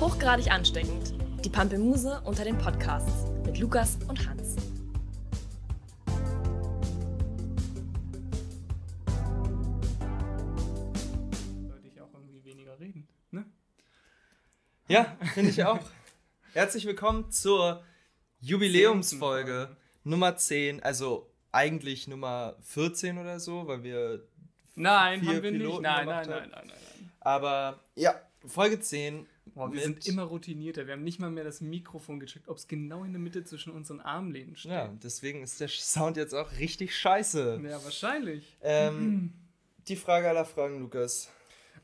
Hochgradig ansteckend. Die Pampelmuse unter den Podcasts mit Lukas und Hans. Sollte ich auch irgendwie weniger reden, ne? Ja, finde ich auch. Herzlich willkommen zur Jubiläumsfolge Nummer 10, also eigentlich Nummer 14 oder so, weil wir Nein, vier haben wir nicht. Piloten Nein, nein, nein, haben. nein, nein, nein. Aber ja, Folge 10. Boah, wir sind immer routinierter. Wir haben nicht mal mehr das Mikrofon gecheckt, ob es genau in der Mitte zwischen unseren Armlehnen steht. Ja, deswegen ist der Sound jetzt auch richtig scheiße. Ja, wahrscheinlich. Ähm, die Frage aller Fragen, Lukas.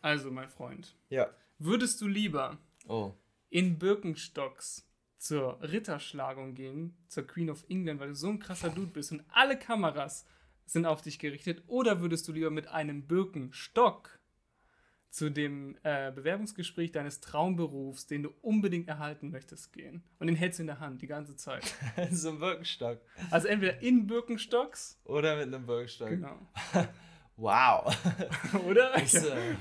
Also, mein Freund, Ja. würdest du lieber Oh. in Birkenstocks zur Ritterschlagung gehen, zur Queen of England, weil du so ein krasser Dude bist und alle Kameras sind auf dich gerichtet, oder würdest du lieber mit einem Birkenstock zu dem äh, Bewerbungsgespräch deines Traumberufs, den du unbedingt erhalten möchtest, gehen? Und den hältst du in der Hand die ganze Zeit. so ein Birkenstock. Also entweder in Birkenstocks, Oder mit einem Birkenstock. genau. Wow. Oder? Das, äh,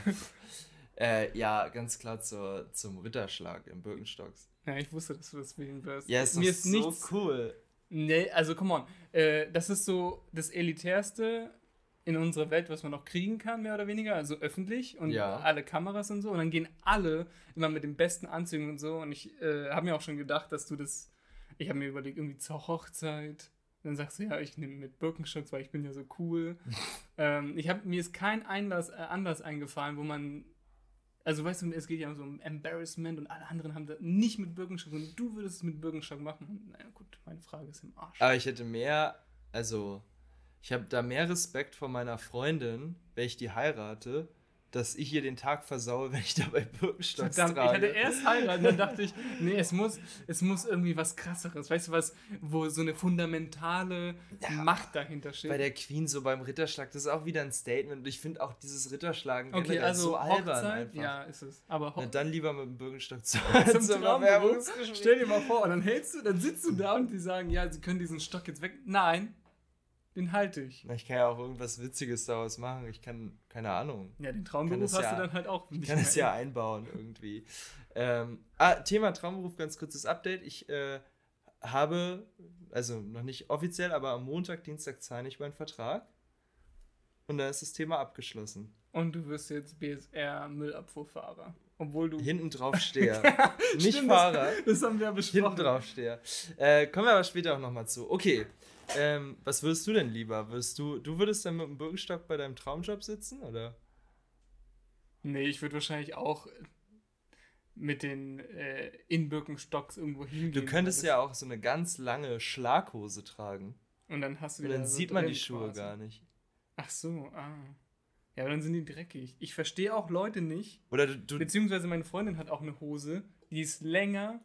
äh, ja, ganz klar zur, zum Ritterschlag im Birkenstocks. Ja, ich wusste, dass du das wählen wirst. Ja, ist Mir doch ist so nichts cool. Nee, also come on. Äh, das ist so das Elitärste in unserer Welt, was man noch kriegen kann, mehr oder weniger. Also öffentlich und Ja. alle Kameras und so. Und dann gehen alle immer mit den besten Anzügen und so. Und ich äh, habe mir auch schon gedacht, dass du das. Ich habe mir überlegt, irgendwie zur Hochzeit. Und dann sagst du, ja, ich nehme mit Birkenstocks, weil ich bin ja so cool. ähm, ich hab, mir ist kein Einlass, äh, Anlass eingefallen, wo man. Also weißt du, es geht ja so um Embarrassment und alle anderen haben das nicht mit Birkenstock und du würdest es mit Birkenstock machen. Naja, gut, meine Frage ist im Arsch. Aber ich hätte mehr, also ich habe da mehr Respekt vor meiner Freundin, wenn ich die heirate, dass ich ihr den Tag versaue, wenn ich dabei Birkenstocks Verdammt, ich trage. hatte erst heiraten, dann dachte ich, nee, es muss, es muss irgendwie was krasseres. Weißt du was, wo so eine fundamentale Macht dahinter steht. bei der Queen so beim Ritterschlag, das ist auch wieder ein Statement. Und ich finde auch dieses Ritterschlagen okay, also so albern Hochzeit, einfach. ja, ist es. Aber Na, dann lieber mit dem Birkenstock zu, zum Traumberuf, stell dir mal vor, und dann hältst du, dann sitzt du da und die sagen, ja, sie können diesen Stock jetzt weg. Nein, den halte ich. Na, Ich kann ja auch irgendwas Witziges daraus machen. Ich kann, keine Ahnung. Ja, den Traumberuf hast ja- du dann halt auch Ich kann es ja einbauen irgendwie. Ähm, ah, Thema Traumberuf, ganz kurzes Update. Ich äh, habe, also noch nicht offiziell, aber am Montag, Dienstag zahle ich meinen Vertrag. Und dann ist das Thema abgeschlossen. Und du wirst jetzt BSR-Müllabfuhrfahrer. Obwohl du. Hinten drauf stehe. nicht Stimmt, Fahrer, Das, das haben wir ja besprochen. hinten drauf stehe. Äh, kommen wir aber später auch nochmal zu. Okay. Ähm, was würdest du denn lieber? Würdest du, du würdest dann mit dem Birkenstock bei deinem Traumjob sitzen, oder? Nee, ich würde wahrscheinlich auch mit den äh, in Birkenstocks irgendwo hingehen. Du könntest ja auch so eine ganz lange Schlaghose tragen. Und dann hast du Und wieder dann so sieht man die Schuhe quasi. gar nicht. Ach so, ah. Ja, aber dann sind die dreckig. Ich verstehe auch Leute nicht. Oder du, du Beziehungsweise meine Freundin hat auch eine Hose, die ist länger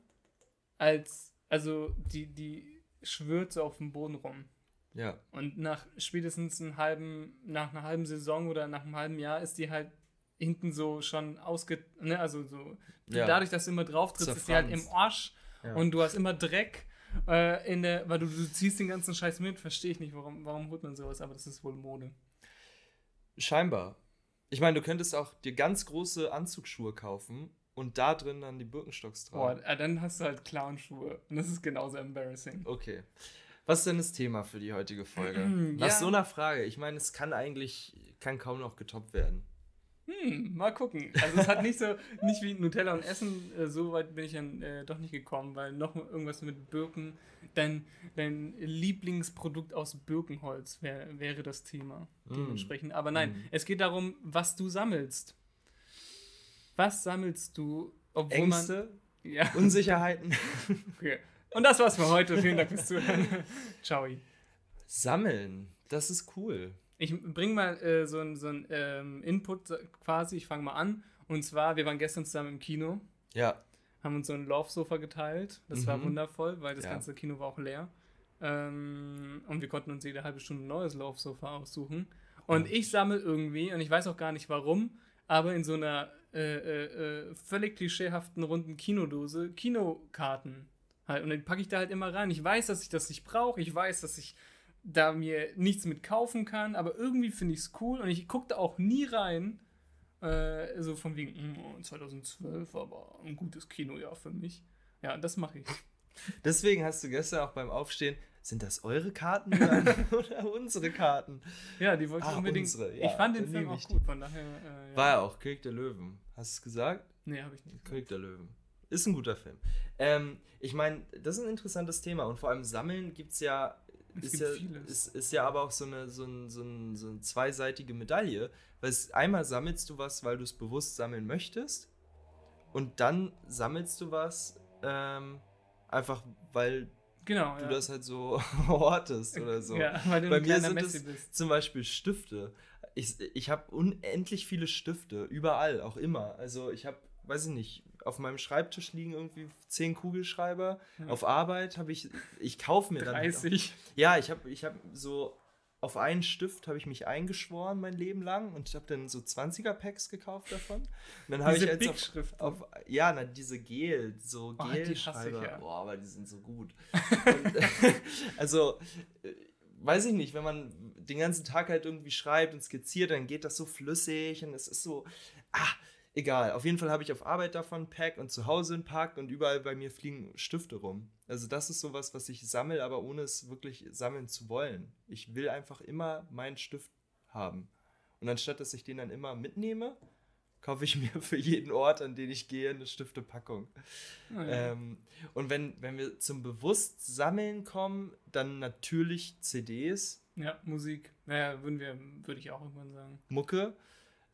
als. Also, die, die schwirrt so auf dem Boden rum. ja. Und nach spätestens einem halben, nach einer halben Saison oder nach einem halben Jahr ist die halt hinten so schon ausge... Ne, also so... Ja. Dadurch, dass du immer drauf trittst, ist die halt im. Arsch Ja. und du hast immer Dreck äh, in der... Weil du, du ziehst den ganzen Scheiß mit, verstehe ich nicht, warum, warum holt man sowas, aber das ist wohl Mode. Scheinbar. Ich meine, du könntest auch dir ganz große Anzugsschuhe kaufen und da drin dann die Birkenstocks Boah, tragen. äh, dann hast du halt Clownschuhe und das ist genauso embarrassing. Okay. Was ist denn das Thema für die heutige Folge? Ja. Nach so einer Frage. Ich meine, es kann eigentlich, kann kaum noch getoppt werden. Hm, mal gucken. Also es hat nicht so, nicht wie Nutella und Essen, äh, so weit bin ich dann äh, doch nicht gekommen, weil noch irgendwas mit Birken, dein, dein Lieblingsprodukt aus Birkenholz wär, wäre das Thema dementsprechend. Aber nein, Mm. es geht darum, was du sammelst. Was sammelst du, obwohl Ängste, man... Ja, Unsicherheiten. okay. Und das war's für heute. Vielen Dank fürs Zuhören. Ciao. Sammeln. Das ist cool. Ich bringe mal äh, so einen so ähm, Input quasi, ich fange mal an. Und zwar, wir waren gestern zusammen im Kino, Ja. haben uns so ein Laufsofa geteilt. Das war Mhm. wundervoll, weil das Ja. ganze Kino war auch leer. Ähm, und wir konnten uns jede halbe Stunde ein neues Laufsofa aussuchen. Und ich sammle irgendwie, und ich weiß auch gar nicht warum, aber in so einer äh, äh, äh, völlig klischeehaften runden Kinodose Kinokarten. Halt. Und dann packe ich da halt immer rein. Ich weiß, dass ich das nicht brauche. Ich weiß, dass ich da mir nichts mit kaufen kann, aber irgendwie finde ich es cool und ich gucke da auch nie rein. Äh, so von wegen, oh, 2012, aber ein gutes Kinojahr für mich. Ja, das mache ich. Deswegen hast du gestern auch beim Aufstehen, sind das eure Karten oder, unsere Karten? Ja, die wollte ich Ah, unbedingt. unsere, ich ja, fand den Film auch ich gut, von daher. Äh, ja. War ja auch König der Löwen. Hast du es gesagt? Nee, habe ich nicht. König der Löwen. Ist ein guter Film. Ähm, ich meine, das ist ein interessantes Thema und vor allem Sammeln gibt's ja, Es gibt ja, vieles. ist, ist ja aber auch so eine, so, ein, so, ein, so eine zweiseitige Medaille. Weil es, einmal sammelst du was, weil du es bewusst sammeln möchtest und dann sammelst du was ähm, einfach, weil Genau, du ja. das halt so hortest oder so. Ja, weil du Bei mir sind Messi es bist. zum Beispiel Stifte. Ich, ich habe unendlich viele Stifte, überall, auch immer. Also ich habe, weiß ich nicht, auf meinem Schreibtisch liegen irgendwie zehn Kugelschreiber. Ja. Auf Arbeit habe ich, ich kaufe mir dann. halt auch- 30. Ja, ich habe ich hab so, auf einen Stift habe ich mich eingeschworen mein Leben lang und ich habe dann so 20er-Packs gekauft davon. Und dann habe ich jetzt auf, auf, ja, na, diese Gel, so Oh, Gelschreiber. ja. Boah, aber die sind so gut. und, also, äh, weiß ich nicht, wenn man den ganzen Tag halt irgendwie schreibt und skizziert, dann geht das so flüssig und es ist so, ah, egal. Auf jeden Fall habe ich auf Arbeit davon ein Pack und zu Hause ein Pack und überall bei mir fliegen Stifte rum. Also das ist sowas, was ich sammle, aber ohne es wirklich sammeln zu wollen. Ich will einfach immer meinen Stift haben. Und anstatt, dass ich den dann immer mitnehme, kaufe ich mir für jeden Ort, an den ich gehe, eine Stiftepackung. Ah, ja. Ähm, und wenn, wenn wir zum Bewusstsammeln kommen, dann natürlich CDs, ja, Musik. Naja, würden wir, würde ich auch irgendwann sagen. Mucke.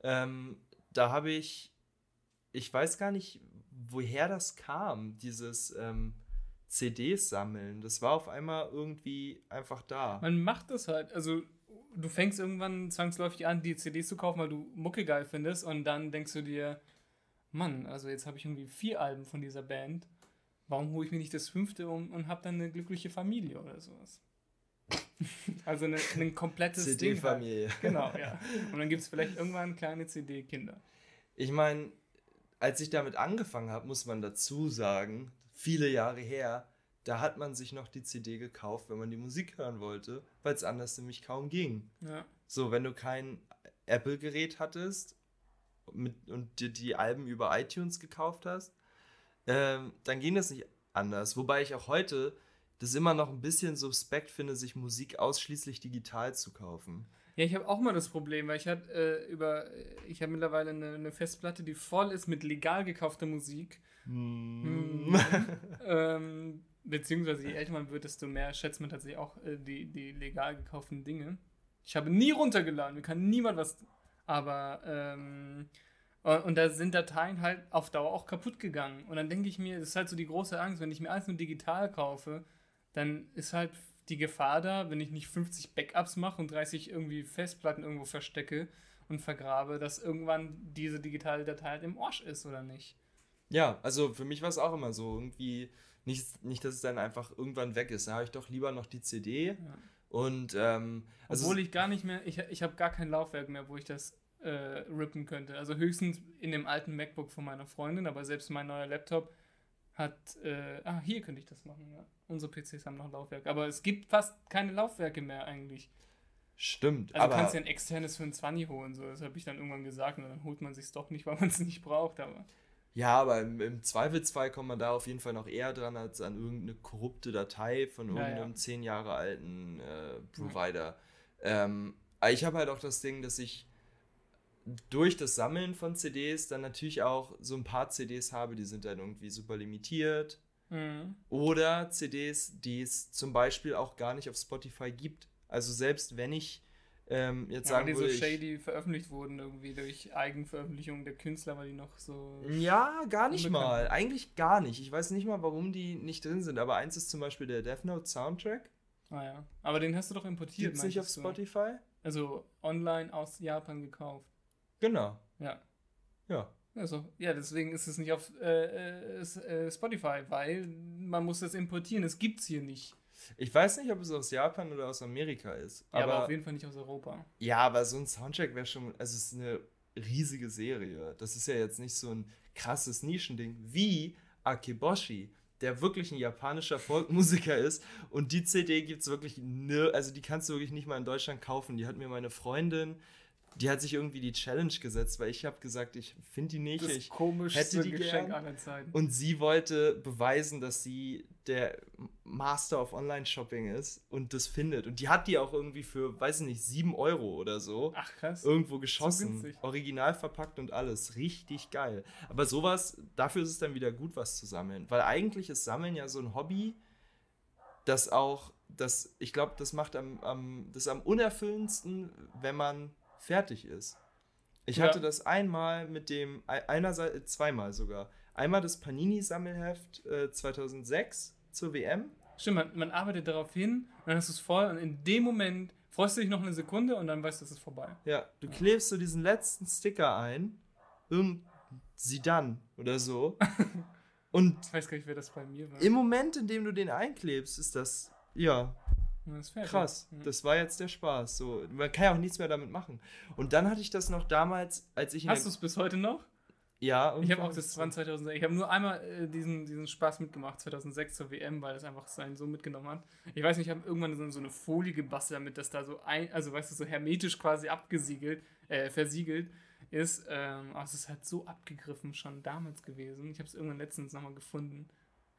Ähm, da habe ich, ich weiß gar nicht, woher das kam, dieses ähm, CDs sammeln. Das war auf einmal irgendwie einfach da. Man macht das halt. Also, du fängst irgendwann zwangsläufig an, die CDs zu kaufen, weil du Mucke geil findest. Und dann denkst du dir, Mann, also jetzt habe ich irgendwie vier Alben von dieser Band. Warum hole ich mir nicht das fünfte um und habe dann eine glückliche Familie oder sowas? also eine, ein komplettes Ding. Halt. CD-Familie. Genau, ja. Und dann gibt es vielleicht irgendwann kleine CD-Kinder. Ich meine, als ich damit angefangen habe, muss man dazu sagen, viele Jahre her, da hat man sich noch die CD gekauft, wenn man die Musik hören wollte, weil es anders nämlich kaum ging. Ja. So, wenn du kein Apple-Gerät hattest mit, und dir die Alben über iTunes gekauft hast, ähm, dann ging das nicht anders. Wobei ich auch heute das immer noch ein bisschen suspekt finde, sich Musik ausschließlich digital zu kaufen. Ja, ich habe auch mal das Problem, weil ich hatte äh, über, ich habe mittlerweile eine, eine Festplatte, die voll ist mit legal gekaufter Musik. Hm. ähm, beziehungsweise je älter man wird, desto mehr schätzt man tatsächlich auch äh, die, die legal gekauften Dinge. Ich habe nie runtergeladen, mir kann niemand was. Aber, ähm, und da sind Dateien halt auf Dauer auch kaputt gegangen. Und dann denke ich mir, das ist halt so die große Angst, wenn ich mir alles nur digital kaufe, dann ist halt die Gefahr da, wenn ich nicht 50 Backups mache und 30 irgendwie Festplatten irgendwo verstecke und vergrabe, dass irgendwann diese digitale Datei halt im Arsch ist, oder nicht? Ja, also für mich war es auch immer so, irgendwie, nicht, nicht, dass es dann einfach irgendwann weg ist. Da habe ich doch lieber noch die CD. Ja. Und, ähm, also Obwohl ich gar nicht mehr, ich, ich habe gar kein Laufwerk mehr, wo ich das äh, rippen könnte. Also höchstens in dem alten MacBook von meiner Freundin, aber selbst mein neuer Laptop hat, äh, ah, hier könnte ich das machen, ja. Unsere PCs haben noch Laufwerk, aber es gibt fast keine Laufwerke mehr eigentlich. stimmt, Also aber kannst du ja ein externes für ein 20 holen, so, das habe ich dann irgendwann gesagt und dann holt man sich doch nicht, weil man es nicht braucht, aber ja, aber im, im Zweifelsfall kommt man da auf jeden Fall noch eher dran als an irgendeine korrupte Datei von Ja, irgendeinem ja. zehn Jahre alten äh, Provider. Ähm, aber ich habe halt auch das Ding, dass ich durch das Sammeln von CDs dann natürlich auch so ein paar CDs habe, die sind dann irgendwie super limitiert. mhm. Oder CDs, die es zum Beispiel auch gar nicht auf Spotify gibt. Also selbst wenn ich ähm, jetzt ja, sagen die so würde, ich, shady veröffentlicht wurden irgendwie durch Eigenveröffentlichung der Künstler, weil die noch so Ja, gar nicht mal. Eigentlich gar nicht. Ich weiß nicht mal, warum die nicht drin sind. Aber eins ist zum Beispiel der Death Note Soundtrack. Ah ja. Aber den hast du doch importiert. Gibt es nicht auf du. Spotify? Also online aus Japan gekauft. Genau. Ja. Ja. Also, ja, deswegen ist es nicht auf äh, äh, äh, Spotify, weil man muss das importieren. Es gibt's hier nicht. Ich weiß nicht, ob es aus Japan oder aus Amerika ist. Ja, aber, Aber, auf jeden Fall nicht aus Europa. ja, aber so ein Soundtrack wäre schon. Also, es ist eine riesige Serie. Das ist ja jetzt nicht so ein krasses Nischending wie Akeboshi, der wirklich ein japanischer Folkmusiker ist. Und die CD gibt es wirklich, ne, also die kannst du wirklich nicht mal in Deutschland kaufen. Die hat mir meine Freundin die hat sich irgendwie die Challenge gesetzt, weil ich habe gesagt, ich finde die nicht. Das ich komischste hätte die Geschenk gern. aller Zeiten. Und sie wollte beweisen, dass sie der Master of Online-Shopping ist und das findet. Und die hat die auch irgendwie für, weiß ich nicht, 7 Euro oder so Ach krass. irgendwo geschossen. günstig. Original verpackt und alles. Richtig geil. Aber sowas, dafür ist es dann wieder gut, was zu sammeln. Weil eigentlich ist Sammeln ja so ein Hobby, das auch, das, ich glaube, das macht am, am, das am unerfüllendsten, wenn man fertig ist. Ich Ja. hatte das einmal mit dem, ei- einerseits, zweimal sogar. Einmal das Panini-Sammelheft äh, 2006 zur WM. Stimmt, man, man arbeitet darauf hin, dann hast du es voll und in dem Moment freust du dich noch eine Sekunde und dann weißt du, es ist vorbei. Ja, du klebst so diesen letzten Sticker ein, irgend Sidan oder so. Und Ich weiß gar nicht, wer das bei mir war. im Moment, in dem du den einklebst, ist das, ja, Krass. Ja. Das war jetzt der Spaß. So, man kann ja auch nichts mehr damit machen. Und dann hatte ich das noch damals, als ich in Hast du es bis heute noch? ja, Ich habe auch das 2006. Ich habe nur einmal äh, diesen, diesen Spaß mitgemacht, 2006 zur WM, weil das einfach seinen so mitgenommen hat. Ich weiß nicht, ich habe irgendwann so, so eine Folie gebastelt, damit das da so ein, also weißt du, so hermetisch quasi abgesiegelt, äh, versiegelt ist. Ähm, aber es ist halt so abgegriffen schon damals gewesen. Ich habe es irgendwann letztens nochmal gefunden.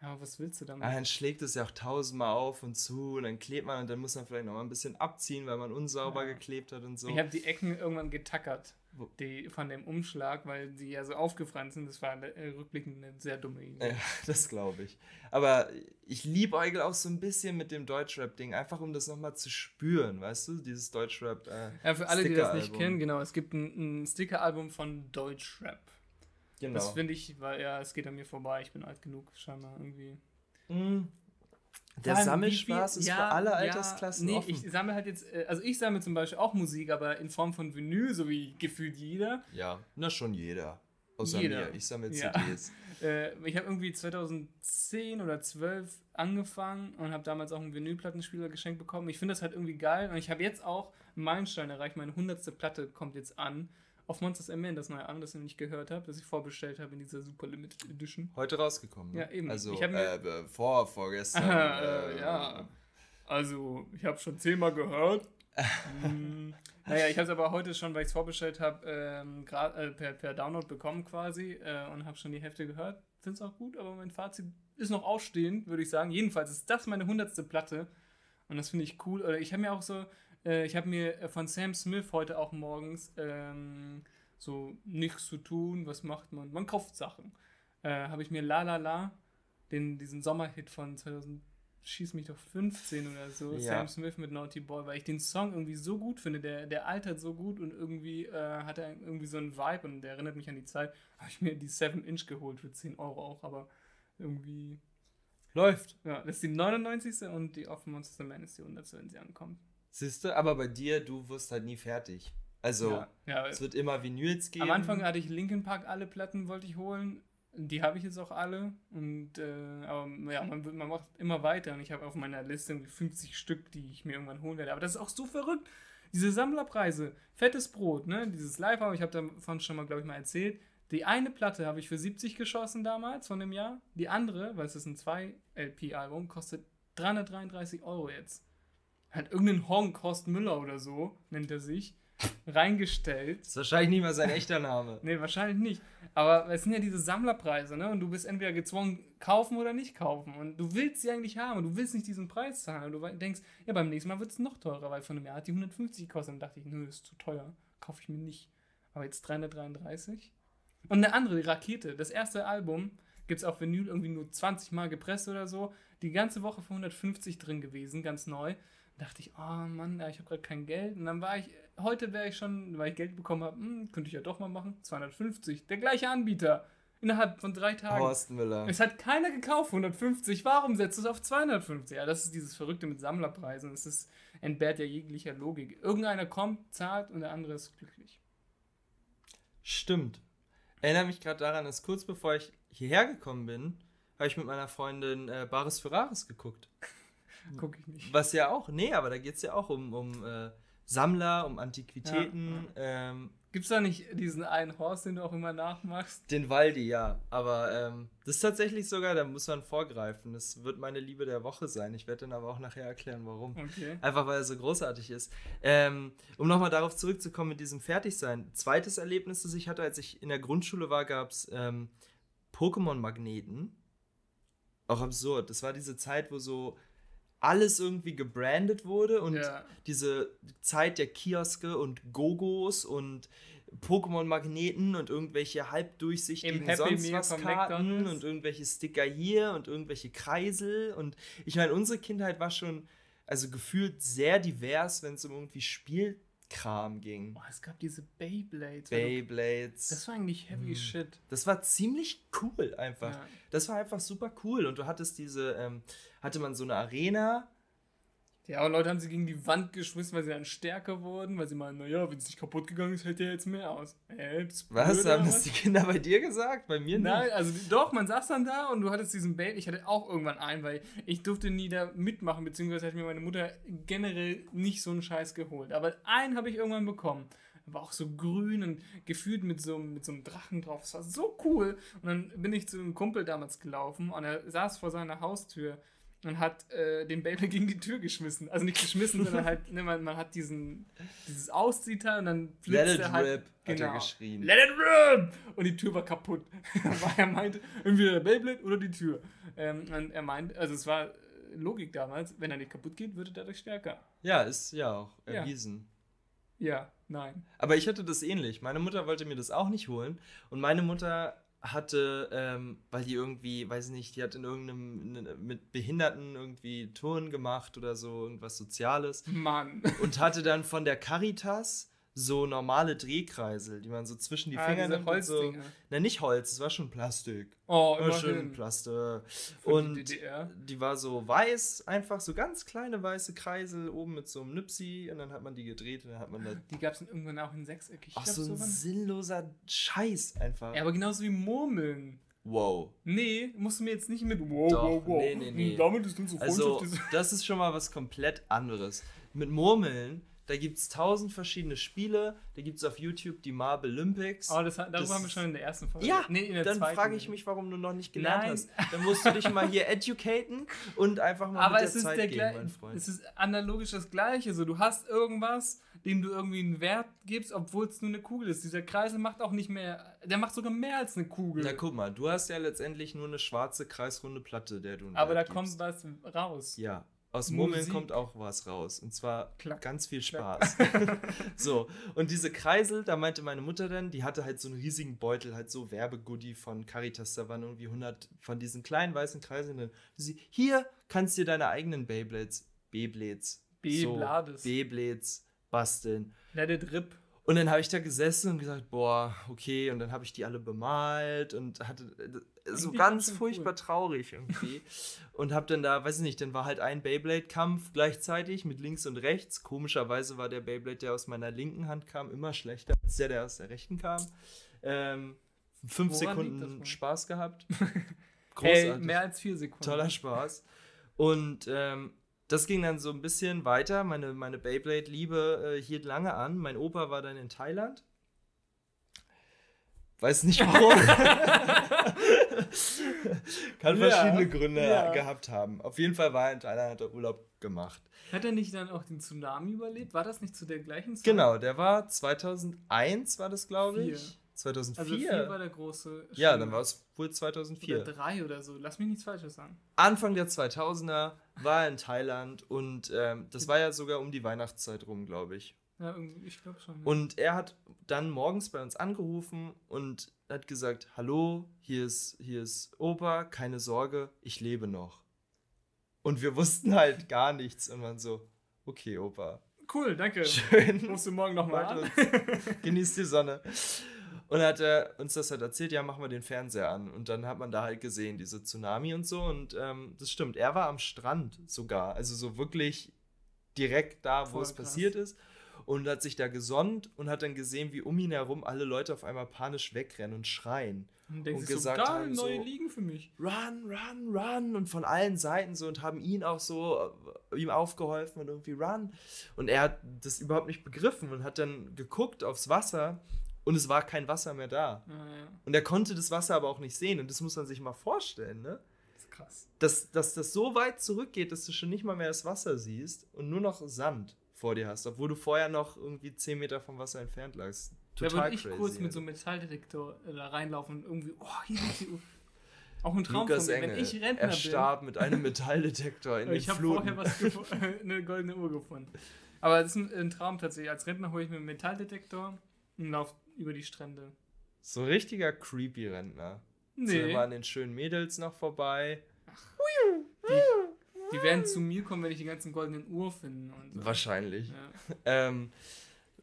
Ja, aber was willst du damit? Ah, dann schlägt es ja auch tausendmal auf und zu und dann klebt man und dann muss man vielleicht noch mal ein bisschen abziehen, weil man unsauber Ja. geklebt hat und so. Ich habe die Ecken irgendwann getackert, die von dem Umschlag, weil die ja so aufgefranst sind. Das war äh, rückblickend eine sehr dumme Idee. Ja, das glaube ich. Aber ich liebäugel auch so ein bisschen mit dem Deutschrap-Ding, einfach um das nochmal zu spüren, weißt du? Dieses Deutschrap. Äh, Ja, für alle, die das nicht kennen, genau, es gibt ein, ein Sticker-Album von Deutschrap. Genau. Das finde ich, weil ja, es geht an mir vorbei, ich bin alt genug, scheinbar irgendwie. Mm. Der Sammelspaß ist ja, für alle ja, Altersklassen nee, offen. ich sammle halt jetzt, äh, also ich sammle zum Beispiel auch Musik, aber in Form von Vinyl, so wie gefühlt jeder. ja, na schon jeder. Außer Jeder. mir. Ich sammle Ja. CDs. Äh, ich habe irgendwie 2010 oder 12 angefangen und habe damals auch einen Vinylplattenspieler geschenkt bekommen. Ich finde das halt irgendwie geil und ich habe jetzt auch einen Meilenstein erreicht. Meine 100. Platte kommt jetzt an. Auf Monsters M.N. das neue an, das ich nicht gehört habe, das ich vorbestellt habe in dieser Super Limited Edition. Heute rausgekommen. Ne? Ja, eben. Also Ich hab mir- äh, äh, vor, vorgestern. äh, ja. Also, ich habe schon zehnmal gehört. hm. Naja, ich habe es aber heute schon, weil ich es vorbestellt habe, ähm, äh, per, per Download bekommen quasi äh, und habe schon die Hälfte gehört. Finde es auch gut, aber mein Fazit ist noch ausstehend, würde ich sagen. Jedenfalls ist das meine hundertste Platte und das finde ich cool. Oder ich habe mir auch so, äh, ich habe mir äh, von Sam Smith heute auch morgens ähm, so nichts zu tun, was macht man? Man kauft Sachen. Äh, habe ich mir La La La, den, diesen Sommerhit von 2000, schieß mich doch 15 oder so, Ja. Sam Smith mit Naughty Boy, weil ich den Song irgendwie so gut finde, der, der altert so gut und irgendwie äh, hat er irgendwie so einen Vibe und der erinnert mich an die Zeit. Habe ich mir die 7-Inch geholt für 10 Euro auch, aber irgendwie, Läuft. ja, das ist die 99. und die Off Monster Man ist die 100. wenn sie ankommt. Siehst du, aber bei dir, du wirst halt nie fertig. Also, ja, ja, es wird immer Vinyls geben. Am Anfang hatte ich Linkin Park alle Platten, wollte ich holen. Die habe ich jetzt auch alle. Und äh, aber ja, man, man macht immer weiter. Und ich habe auf meiner Liste irgendwie 50 Stück, die ich mir irgendwann holen werde. Aber das ist auch so verrückt. Diese Sammlerpreise, fettes Brot, ne? Dieses Live-Album, ich habe davon schon mal, glaube ich, mal erzählt. Die eine Platte habe ich für 70 geschossen damals von dem Jahr. Die andere, weil es ist ein 2-LP-Album, kostet 333 Euro jetzt. Hat irgendein Honk, Horst Müller oder so, nennt er sich, reingestellt. ist wahrscheinlich nicht mal sein echter Name. Nee, wahrscheinlich nicht. Aber es sind ja diese Sammlerpreise, ne? Und du bist entweder gezwungen, kaufen oder nicht kaufen. Und du willst sie eigentlich haben und du willst nicht diesen Preis zahlen. Und du denkst, ja, beim nächsten Mal wird es noch teurer, weil von einem Jahr hat die 150 gekostet. Und dachte ich, nö, ist zu teuer. Kaufe ich mir nicht. Aber jetzt 333. Und eine andere, die Rakete. Das erste Album gibt es auf Vinyl irgendwie nur 20 Mal gepresst oder so. Die ganze Woche für 150 drin gewesen, ganz neu. Da dachte ich, oh Mann, ja, ich habe gerade kein Geld. Und dann war ich, heute wäre ich schon, weil ich Geld bekommen habe, hm, könnte ich ja doch mal machen. 250. Der gleiche Anbieter. Innerhalb von drei Tagen. Horst Müller. Es hat keiner gekauft, 150. Warum setzt du es auf 250? Ja, das ist dieses Verrückte mit Sammlerpreisen. Es ist, entbehrt ja jeglicher Logik. Irgendeiner kommt, zahlt und der andere ist glücklich. Stimmt. Erinnere mich gerade daran, dass kurz bevor ich hierher gekommen bin, habe ich mit meiner Freundin äh, Baris Ferraris geguckt. Guck ich nicht. Was ja auch, nee, aber da geht es ja auch um, um äh, Sammler, um Antiquitäten. Ähm, Gibt's da nicht diesen einen Horst, den du auch immer nachmachst? Den Waldi, ja. Aber ähm, das ist tatsächlich sogar, da muss man vorgreifen. Das wird meine Liebe der Woche sein. Ich werde dann aber auch nachher erklären, warum. Okay. Einfach weil er so großartig ist. Ähm, um nochmal darauf zurückzukommen mit diesem Fertigsein. Zweites Erlebnis, das ich hatte, als ich in der Grundschule war, gab es ähm, Pokémon-Magneten. Auch absurd. Das war diese Zeit, wo so alles irgendwie gebrandet wurde und Ja. diese Zeit der Kioske und Gogos und Pokémon-Magneten und irgendwelche halbdurchsichtigen Im sonst Meal was Karten und irgendwelche Sticker hier und irgendwelche Kreisel und ich meine, unsere Kindheit war schon also gefühlt sehr divers, wenn es um irgendwie Spielkram ging. Boah, es gab diese Beyblades. Beyblades. Das war eigentlich heavy Hm. shit. Das war ziemlich cool einfach. Ja. Das war einfach super cool. Und du hattest diese, ähm, hatte man so eine Arena. Ja, und Leute haben sie gegen die Wand geschmissen, weil sie dann stärker wurden, weil sie meinen, naja, wenn es nicht kaputt gegangen ist, hält der jetzt mehr aus. Äh, Was? Haben das die Kinder bei dir gesagt? Bei mir nicht. Nein, also doch, man saß dann da und du hattest diesen Bait. Ich hatte auch irgendwann einen, weil ich durfte nie da mitmachen, beziehungsweise hat mir meine Mutter generell nicht so einen Scheiß geholt. Aber einen habe ich irgendwann bekommen. War auch so grün und gefühlt mit so, mit so einem Drachen drauf. Das war so cool. Und dann bin ich zu einem Kumpel damals gelaufen und er saß vor seiner Haustür und hat äh, den Beyblade gegen die Tür geschmissen. Also nicht geschmissen, sondern halt, ne, man, man hat diesen, dieses Auszieher und dann Let flitzt it er halt. rip, hat er geschrien. Let it rip! Und die Tür war kaputt. Weil er meinte, entweder der Beyblade oder die Tür. Ähm, und er meinte, also es war äh, Logik damals, wenn er nicht kaputt geht, wird er dadurch stärker. Ja, ist ja auch Ja. erwiesen. Ja, nein. Aber ich hatte das ähnlich. Meine Mutter wollte mir das auch nicht holen. Und meine Mutter hatte, ähm, weil die irgendwie, weiß ich nicht, die hat in irgendeinem, in- mit Behinderten irgendwie Touren gemacht oder so, irgendwas Soziales. Mann. Und hatte dann von der Caritas so normale Drehkreisel, die man so zwischen die Ah, Finger nimmt und so. Holzdinger. Na, nicht Holz, es war schon Plastik. Oh, War schön die Und DDR. die war so weiß, einfach so ganz kleine weiße Kreisel oben mit so einem Nüpsi und dann hat man die gedreht und dann hat man da. Die gab es dann irgendwann auch in sechseckig. Ach, so ein waren- sinnloser Scheiß einfach. Ja, aber genauso wie Murmeln. Wow. Nee, musst du mir jetzt nicht mit wow, Doch, wow, wow. nee, nee, nee. Damit ist unsere Also, Freundschaft. ist- das ist schon mal was komplett anderes. Mit Murmeln, da gibt es tausend verschiedene Spiele. Da gibt es auf YouTube die Marble Olympics. Oh, das, darüber das- haben wir schon in der ersten Folge. Ja, nee, in der dann frage ich mich, warum du noch nicht gelernt Nein. hast. Dann musst du dich mal hier educaten und einfach mal Aber mit es der ist Zeit der gehen, mein Freund. es ist analogisch das gleiche. So, du hast irgendwas, dem du irgendwie einen Wert gibst, obwohl es nur eine Kugel ist. Dieser Kreisel macht auch nicht mehr, der macht sogar mehr als eine Kugel. Na guck mal, du hast ja letztendlich nur eine schwarze kreisrunde Platte, der du einen Aber da Wert kommt gibst. was raus. Ja, aus Murmeln Musik. kommt auch was raus. Und zwar Klack. ganz viel. Spaß. so, und diese Kreisel, da meinte meine Mutter dann, die hatte halt so einen riesigen Beutel, halt so Werbegoodie von Caritas. Da waren irgendwie 100 von diesen kleinen weißen Kreiseln drin. Sie, hier kannst du dir deine eigenen Beyblades, Beyblades, Beyblades. so, Beyblades basteln. Let it rip. Und dann habe ich da gesessen und gesagt, boah, okay. Und dann habe ich die alle bemalt und hatte äh, so Eigentlich ganz furchtbar cool. traurig irgendwie. und habe dann da, weiß ich nicht, dann war halt ein Beyblade-Kampf gleichzeitig mit links und rechts. Komischerweise war der Beyblade, der aus meiner linken Hand kam, immer schlechter als der, der aus der rechten kam. Ähm, fünf Woran Sekunden? Spaß gehabt. Großartig. mehr als vier Sekunden. Toller Spaß. Und ähm, das ging dann so ein bisschen weiter. Meine, meine Beyblade-Liebe äh, hielt lange an. Mein Opa war dann in Thailand. Weiß nicht warum. Kann Ja, verschiedene Gründe ja. gehabt haben. Auf jeden Fall war er in Thailand, hat er Urlaub gemacht. Hat er nicht dann auch den Tsunami überlebt? War das nicht zu der gleichen Zeit? Genau, der war 2001, war das, glaube ich. 2004. Also vier war der große. ja, Schwimmer. dann war es wohl 2004. Oder drei oder so. Lass mich nichts Falsches sagen. Anfang der 2000er war in Thailand und ähm, das war ja sogar um die Weihnachtszeit rum, glaube ich. Ja, irgendwie, ich glaube schon. ja. Und er hat dann morgens bei uns angerufen und hat gesagt, hallo, hier ist, hier ist Opa, keine Sorge, ich lebe noch. Und wir wussten halt gar nichts und waren so, okay, Opa, cool, danke. schön, Rufst du morgen nochmal an? genießt die Sonne. Und hat er uns das halt erzählt, ja, machen wir den Fernseher an. Und dann hat man da halt gesehen, diese Tsunami und so. Und ähm, das stimmt, er war am Strand sogar. Also so wirklich direkt da, wo Voll es krass. passiert ist. Und hat sich da gesonnt und hat dann gesehen, wie um ihn herum alle Leute auf einmal panisch wegrennen und schreien. Und Und so, gesagt geil, haben, neue so- Liegen für mich. Run, run, run und von allen Seiten so und haben ihn auch so äh, ihm aufgeholfen und irgendwie run und er hat das überhaupt nicht begriffen und hat dann geguckt aufs Wasser und es war kein Wasser mehr da. Ja, ja. Und er konnte das Wasser aber auch nicht sehen. Und das muss man sich mal vorstellen, ne? Das ist krass. Dass, dass das so weit zurückgeht, dass du schon nicht mal mehr das Wasser siehst und nur noch Sand vor dir hast, obwohl du vorher noch irgendwie 10 Meter vom Wasser entfernt lagst. Da Total würde ich crazy, kurz mit so einem Metalldetektor äh, da reinlaufen und irgendwie, oh, hier liegt die Uhr. Auch ein Traum Lukas von mir. Engel, Wenn ich Rentner er bin, starb mit einem Metalldetektor in den ich habe vorher was eine goldene Uhr gefunden. Aber das ist ein, ein Traum tatsächlich. Als Rentner hole ich mir einen Metalldetektor und laufe über die Strände. So richtiger creepy Rentner. Nee. Sind immer an den schönen Mädels noch vorbei. die werden zu mir kommen, wenn ich die ganzen goldenen Uhr finde. Und so. Wahrscheinlich. Ja. Ähm,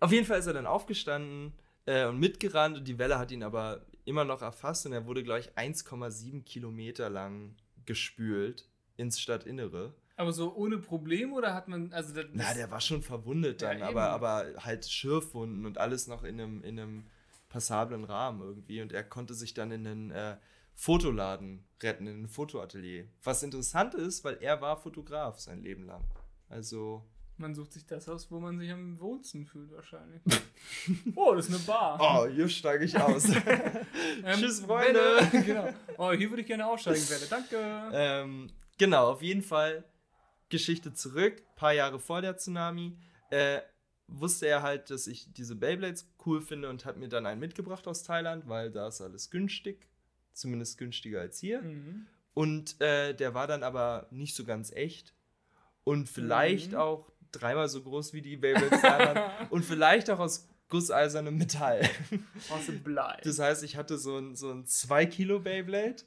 auf jeden Fall ist er dann aufgestanden äh, und mitgerannt und die Welle hat ihn aber immer noch erfasst und er wurde, glaube ich, 1,7 Kilometer lang gespült ins Stadtinnere. Aber so ohne Problem oder hat man, also das, Na, der war schon verwundet dann, Ja, aber, aber halt Schürfwunden und alles noch in einem, in einem passablen Rahmen irgendwie. Und er konnte sich dann in einen äh, Fotoladen retten, in ein Fotoatelier. Was interessant ist, weil er war Fotograf sein Leben lang. Also. man sucht sich das aus, wo man sich am wohlsten fühlt wahrscheinlich. oh, das ist eine Bar. Oh, hier steige ich aus. Ähm, tschüss, Freunde. Welle. genau. Oh, hier würde ich gerne aussteigen, Welle. Danke. ähm, genau, auf jeden Fall Geschichte zurück, paar Jahre vor der Tsunami. Äh, wusste er halt, dass ich diese Beyblades cool finde und hat mir dann einen mitgebracht aus Thailand, weil da ist alles günstig. Zumindest günstiger als hier. Mhm. Und äh, der war dann aber nicht so ganz echt. Und vielleicht Mhm. auch dreimal so groß wie die Beyblades anderen. Und vielleicht auch aus gusseisernem Metall. Aus dem Blei. Das heißt, ich hatte so ein, so ein 2 Kilo Beyblade,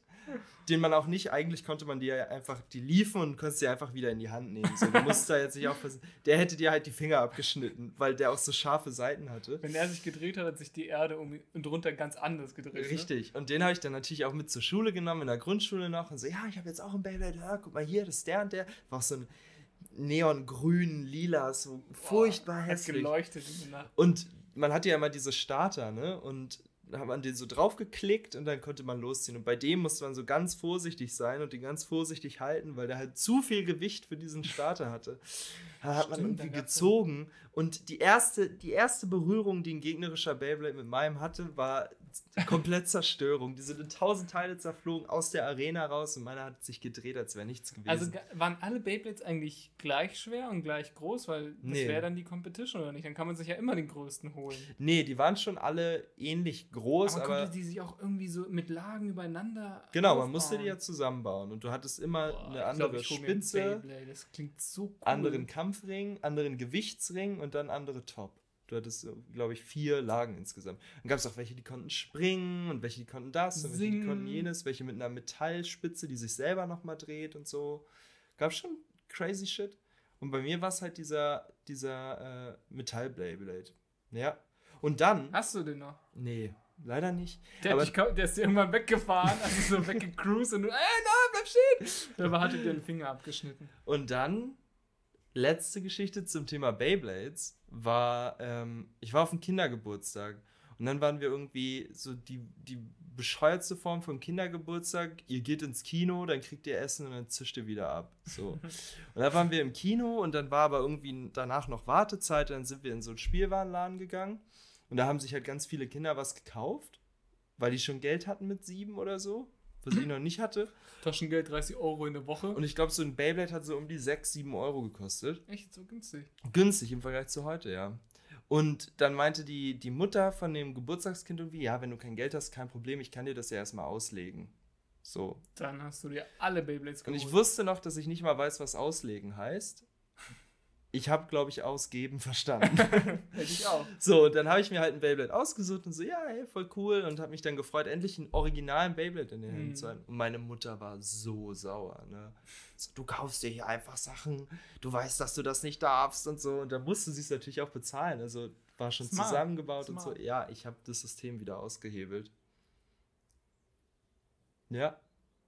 den man auch nicht, eigentlich konnte man dir ja einfach, die liefen und konntest die einfach wieder in die Hand nehmen. So, du musst da jetzt nicht aufpassen. Der hätte dir halt die Finger abgeschnitten, weil der auch so scharfe Seiten hatte. Wenn er sich gedreht hat, hat sich die Erde um und drunter ganz anders gedreht. Ne? Richtig. Und den habe ich dann natürlich auch mit zur Schule genommen, in der Grundschule noch. Und so, ja, ich habe jetzt auch ein Beyblade. Ja, guck mal hier, das ist der und der. War auch so ein neongrün, lila, so furchtbar Hat hässlich. geleuchtet in der Nacht. Und man hatte ja immer diese Starter, ne? Und da hat man den so draufgeklickt und dann konnte man losziehen. Und bei dem musste man so ganz vorsichtig sein und den ganz vorsichtig halten, weil der halt zu viel Gewicht für diesen Starter hatte. Da hat man Stimmt, da irgendwie gezogen. Und die erste, die erste Berührung, die ein gegnerischer Beyblade mit meinem hatte, war komplett Zerstörung. Die sind in tausend Teile zerflogen aus der Arena raus und meiner hat sich gedreht, als wäre nichts gewesen. Also waren alle Beyblades eigentlich gleich schwer und gleich groß, weil das Nee. wäre dann die Competition oder nicht? Dann kann man sich ja immer den größten holen. nee, die waren schon alle ähnlich groß, aber aber. konnte die sich auch irgendwie so mit Lagen übereinander Genau, man aufbauen? musste die ja zusammenbauen und du hattest immer Boah, eine andere glaub, Spitze, Beyblade. Das klingt so cool. anderen Kampfring, anderen Gewichtsring und dann andere Top. Du hattest, glaube ich, vier Lagen insgesamt. Dann gab es auch welche, die konnten springen und welche, die konnten das und welche, die konnten jenes, welche mit einer Metallspitze, die sich selber nochmal dreht und so. Gab schon crazy shit. Und bei mir war es halt dieser, dieser äh, Metall-Beyblade. Ja. Und dann, Hast du den noch? nee, leider nicht. Der, Aber- dich, kau- der ist dir irgendwann weggefahren, also so weggecruised und du, ey, nein, bleib stehen! Dabei hatte dir den Finger abgeschnitten. Und dann, letzte Geschichte zum Thema Beyblades, war, ähm, ich war auf dem Kindergeburtstag. Und dann waren wir irgendwie so die, die bescheuertste Form von Kindergeburtstag. Ihr geht ins Kino, dann kriegt ihr Essen und dann zischt ihr wieder ab. So. Und dann waren wir im Kino und dann war aber irgendwie danach noch Wartezeit. Dann sind wir in so einen Spielwarenladen gegangen. Und da haben sich halt ganz viele Kinder was gekauft, weil die schon Geld hatten mit sieben oder so, was ich noch nicht hatte. Taschengeld 30 Euro in der Woche. Und ich glaube, so ein Beyblade hat so um die 6, 7 Euro gekostet. Echt so günstig. Günstig im Vergleich zu heute, ja. Und dann meinte die, die Mutter von dem Geburtstagskind irgendwie, ja, wenn du kein Geld hast, kein Problem, ich kann dir das ja erstmal auslegen. So. Dann hast du dir alle Beyblades Und geholt. ich wusste noch, dass ich nicht mal weiß, was auslegen heißt. Ich habe, glaube ich, ausgeben verstanden. Hätte ich auch. so, und dann habe ich mir halt ein Beyblade ausgesucht und so, ja, hey, voll cool. Und habe mich dann gefreut, endlich einen originalen Beyblade in den Händen Mhm. zu halten. Und meine Mutter war so sauer, ne? So, du kaufst dir hier einfach Sachen, du weißt, dass du das nicht darfst und so. Und dann musste sie es natürlich auch bezahlen. Also war schon Smart. zusammengebaut und Smart. so. Ja, ich habe das System wieder ausgehebelt. Ja.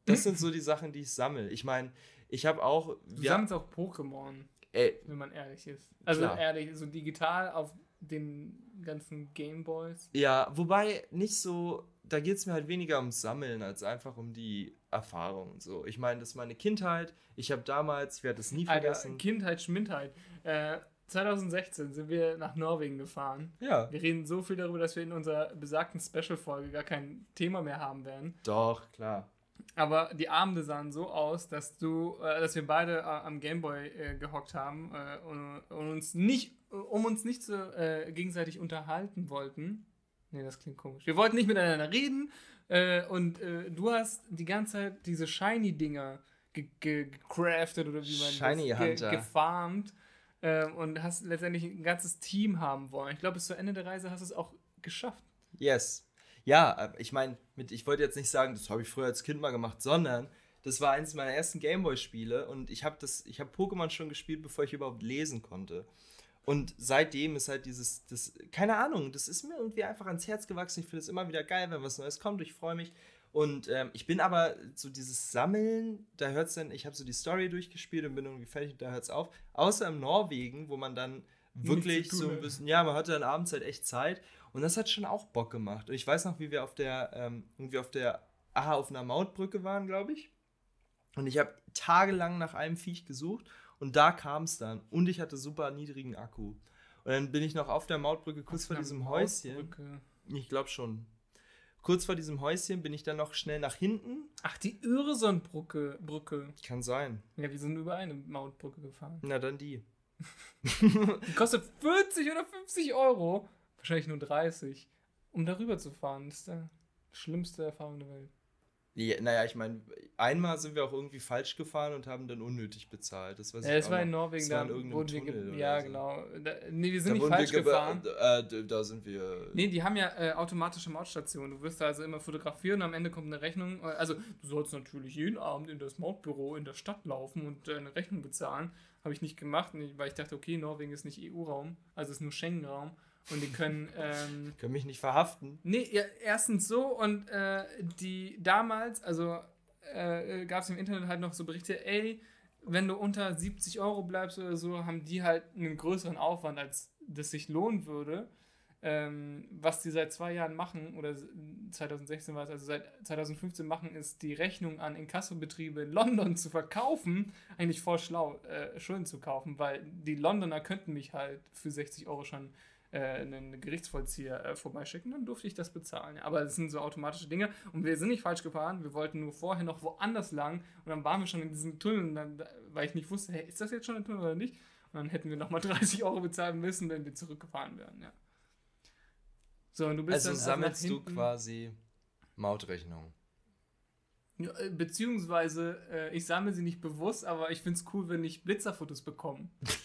Das sind so die Sachen, die ich sammle. Ich meine, ich habe auch. Du sammelst auch Pokémon, ey, wenn man ehrlich ist. Also Klar. ehrlich, so digital auf den ganzen Gameboys. Ja, wobei nicht so, da geht es mir halt weniger ums Sammeln als einfach um die Erfahrung. und So, ich meine, das ist meine Kindheit. Ich habe damals, ich werde das nie Alter, vergessen. Kindheit, Schmindheit. Äh, 2016 sind wir nach Norwegen gefahren. Ja. Wir reden so viel darüber, dass wir in unserer besagten Special-Folge gar kein Thema mehr haben werden. Doch, klar. Aber die Abende sahen so aus, dass du, äh, dass wir beide äh, am Gameboy äh, gehockt haben äh, und, und uns nicht, um uns nicht so äh, gegenseitig unterhalten wollten. Nee, das klingt komisch. Wir wollten nicht miteinander reden äh, und du hast die ganze Zeit diese Shiny-Dinger ge ge gecraftet oder wie man Shiny das ge Hunter. gefarmt äh, und hast letztendlich ein ganzes Team haben wollen. Ich glaube, bis zu Ende der Reise hast du es auch geschafft. Yes. Ja, äh, ich meine, ich wollte jetzt nicht sagen, das habe ich früher als Kind mal gemacht, sondern das war eines meiner ersten Gameboy-Spiele und ich habe das, ich habe Pokémon schon gespielt, bevor ich überhaupt lesen konnte. Und seitdem ist halt dieses, das, keine Ahnung, das ist mir irgendwie einfach ans Herz gewachsen. Ich finde es immer wieder geil, wenn was Neues kommt. Ich freue mich. Und ähm, ich bin aber so dieses Sammeln, da hört es dann, ich habe so die Story durchgespielt und bin irgendwie fertig und da hört es auf. Außer im Norwegen, wo man dann wirklich tun so ein bisschen, ja, man hatte dann abends halt echt Zeit. Und das hat schon auch Bock gemacht. Und ich weiß noch, wie wir auf der, ähm, irgendwie auf der, aha, auf einer Mautbrücke waren, glaube ich. Und ich habe tagelang nach einem Viech gesucht und da kam es dann. Und ich hatte super niedrigen Akku. Und dann bin ich noch auf der Mautbrücke kurz vor Auf einer diesem Häuschen. Ich glaube schon. Kurz vor diesem Häuschen bin ich dann noch schnell nach hinten. Ach, die Öresundbrücke. Brücke. Kann sein. Ja, wir sind über eine Mautbrücke gefahren. Na dann die. Die kostet 40 oder 50 Euro. Wahrscheinlich nur 30. Um darüber zu fahren. Das ist die schlimmste Erfahrung der Welt. Ja, naja, ich meine, einmal sind wir auch irgendwie falsch gefahren und haben dann unnötig bezahlt. Das, weiß Ja, auch war in Norwegen, Das da wurden wir. Ja, so. genau. Da, nee, wir sind Da nicht falsch gefahren. Äh, d- da sind wir. Nee, die haben ja äh, automatische Mautstationen. Du wirst da also immer fotografieren und am Ende kommt eine Rechnung. Äh, Also, du sollst natürlich jeden Abend in das Mautbüro in der Stadt laufen und äh, eine Rechnung bezahlen. Habe ich nicht gemacht, weil ich dachte, okay, Norwegen ist nicht EU-Raum, also ist nur Schengen-Raum. Und die können. Ähm, können mich nicht verhaften. Nee, ja, erstens so und äh, die damals, also äh, gab es im Internet halt noch so Berichte, ey, wenn du unter 70 Euro bleibst oder so, haben die halt einen größeren Aufwand, als das sich lohnen würde. Ähm, was die seit zwei Jahren machen, oder 2016 war es, also seit 2015 machen, ist die Rechnung an Inkassobetriebe in London zu verkaufen, eigentlich voll schlau, äh, Schulden zu kaufen, weil die Londoner könnten mich halt für 60 Euro schon äh, einen Gerichtsvollzieher äh, vorbeischicken, dann durfte ich das bezahlen. Aber das sind so automatische Dinge und wir sind nicht falsch gefahren, wir wollten nur vorher noch woanders lang und dann waren wir schon in diesem Tunnel, und dann, weil ich nicht wusste, hey, ist das jetzt schon ein Tunnel oder nicht? Und dann hätten wir nochmal 30 Euro bezahlen müssen, wenn wir zurückgefahren wären, ja. So, und du bist Also dann sammelst nach du quasi Mautrechnung. Ja, äh, beziehungsweise, äh, ich sammle sie nicht bewusst, aber ich finde es cool, wenn ich Blitzerfotos bekomme.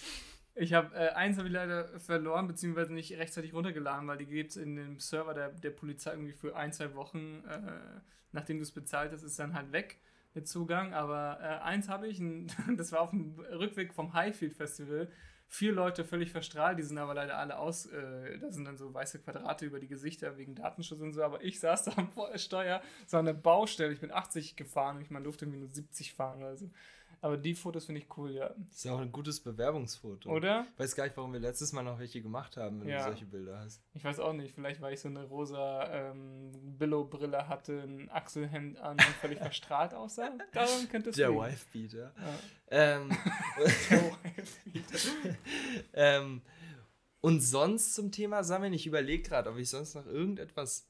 ich habe äh, eins habe ich leider verloren, beziehungsweise nicht rechtzeitig runtergeladen, weil die gibt es in dem Server der, der Polizei irgendwie für ein, zwei Wochen, äh, nachdem du es bezahlt hast, ist dann halt weg, der Zugang. Aber äh, eins habe ich, ein, das war auf dem Rückweg vom Highfield Festival. Vier Leute völlig verstrahlt, die sind aber leider alle aus, äh, da sind dann so weiße Quadrate über die Gesichter wegen Datenschutz und so, aber ich saß da am Steuer, so an der Baustelle, ich bin 80 gefahren und ich man durfte irgendwie nur 70 fahren oder so. Aber die Fotos finde ich cool, ja. Das ist auch ein gutes Bewerbungsfoto. Oder? Ich weiß gar nicht, warum wir letztes Mal noch welche gemacht haben, wenn Ja. du solche Bilder hast. Ich weiß auch nicht, vielleicht weil ich so eine rosa ähm, Billo-Brille hatte, ein Achselhemd an und völlig verstrahlt aussah. Darum könnte es Der. Wife-Beater. Ja. Ähm, Der Wife-Beater. ähm, und sonst zum Thema Sammeln, ich überlege gerade, ob ich sonst noch irgendetwas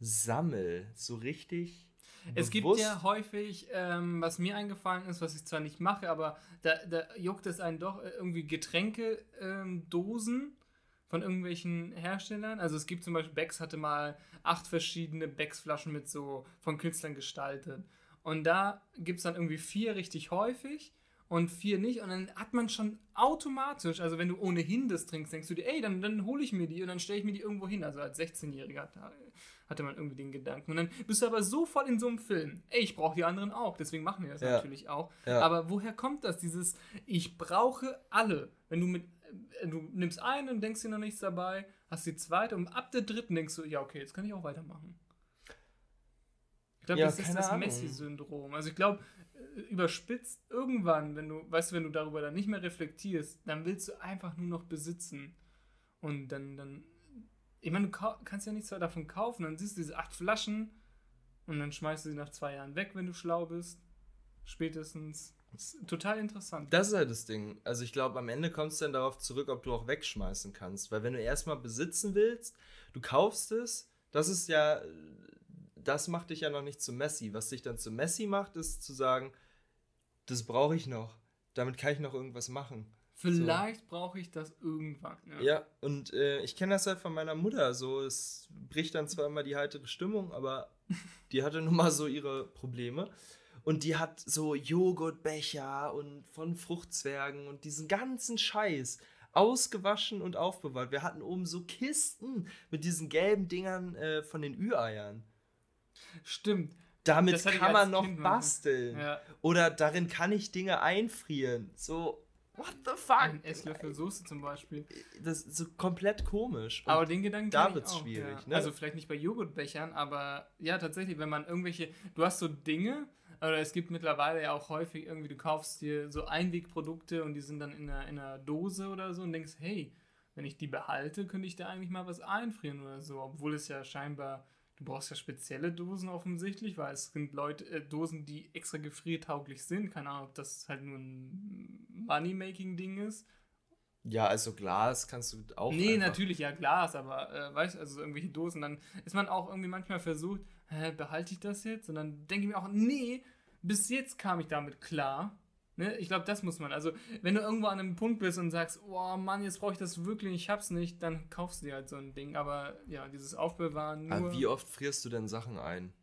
sammel. So richtig. Es gibt ja häufig, ähm, was mir eingefallen ist, was ich zwar nicht mache, aber da, da juckt es einen doch äh, irgendwie Getränkedosen von irgendwelchen Herstellern. Also es gibt zum Beispiel, Becks hatte mal acht verschiedene Becks-Flaschen mit so von Künstlern gestaltet. Und da gibt es dann irgendwie vier richtig häufig und vier nicht. Und dann hat man schon automatisch, also wenn du ohnehin das trinkst, denkst du dir, ey, dann, dann hole ich mir die und dann stelle ich mir die irgendwo hin. Also als 16-Jähriger hat- hatte man irgendwie den Gedanken. Und dann bist du aber so voll in so einem Film. Ey, ich brauche die anderen auch. Deswegen machen wir das Ja. natürlich auch. Ja. Aber woher kommt das? Dieses, ich brauche alle. Wenn du mit, äh, du nimmst eine und denkst dir noch nichts dabei, hast die zweite und ab der dritten denkst du, ja, okay, jetzt kann ich auch weitermachen. Ich glaube, Ja, das ist das. Messi-Syndrom. Also ich glaube, äh, überspitzt irgendwann, wenn du, weißt du, wenn du darüber dann nicht mehr reflektierst, dann willst du einfach nur noch besitzen. Und dann, dann, ich meine, du kannst ja nichts davon kaufen. Dann siehst du diese acht Flaschen und dann schmeißt du sie nach zwei Jahren weg, wenn du schlau bist. Spätestens. Total interessant. Das ist halt das Ding. Also ich glaube, am Ende kommt es dann darauf zurück, ob du auch wegschmeißen kannst. Weil wenn du erstmal besitzen willst, du kaufst es, das ist ja, das macht dich ja noch nicht zu Messi. Was dich dann zu Messi macht, ist zu sagen, das brauche ich noch. Damit kann ich noch irgendwas machen. Vielleicht so. brauche ich das irgendwann. Ja, ja und äh, ich kenne das halt von meiner Mutter. So, es bricht dann zwar immer die heitere Stimmung, aber die hatte nun mal so ihre Probleme. Und die hat so Joghurtbecher und von Fruchtzwergen und diesen ganzen Scheiß ausgewaschen und aufbewahrt. Wir hatten oben so Kisten mit diesen gelben Dingern äh, von den Ü-Eiern. Stimmt. Damit kann man noch kind basteln. Ja. Oder darin kann ich Dinge einfrieren. So, what the fuck? Ein Esslöffel Soße zum Beispiel. Das ist so komplett komisch. Und aber den Gedanken Da wird es schwierig. Ja. Ne? Also vielleicht nicht bei Joghurtbechern, aber ja, tatsächlich, wenn man irgendwelche. Du hast so Dinge, oder es gibt mittlerweile ja auch häufig irgendwie, du kaufst dir so Einwegprodukte und die sind dann in einer, in einer Dose oder so und denkst, hey, wenn ich die behalte, könnte ich da eigentlich mal was einfrieren oder so. Obwohl es ja scheinbar, du brauchst ja spezielle Dosen offensichtlich, weil es sind Leute, äh, Dosen, die extra gefriertauglich sind. Keine Ahnung, ob das halt nur ein Money-Making-Ding ist. Ja, also Glas kannst du auch. Nee, natürlich, ja, Glas, aber äh, weißt du, also irgendwelche Dosen, dann ist man auch irgendwie manchmal versucht, hä, behalte ich das jetzt? Und dann denke ich mir auch, nee, bis jetzt kam ich damit klar. Ne? Ich glaube, das muss man. Also, wenn du irgendwo an einem Punkt bist und sagst, oh Mann, jetzt brauche ich das wirklich, ich hab's nicht, dann kaufst du dir halt so ein Ding. Aber ja, dieses Aufbewahren nur. Aber wie oft frierst du denn Sachen ein?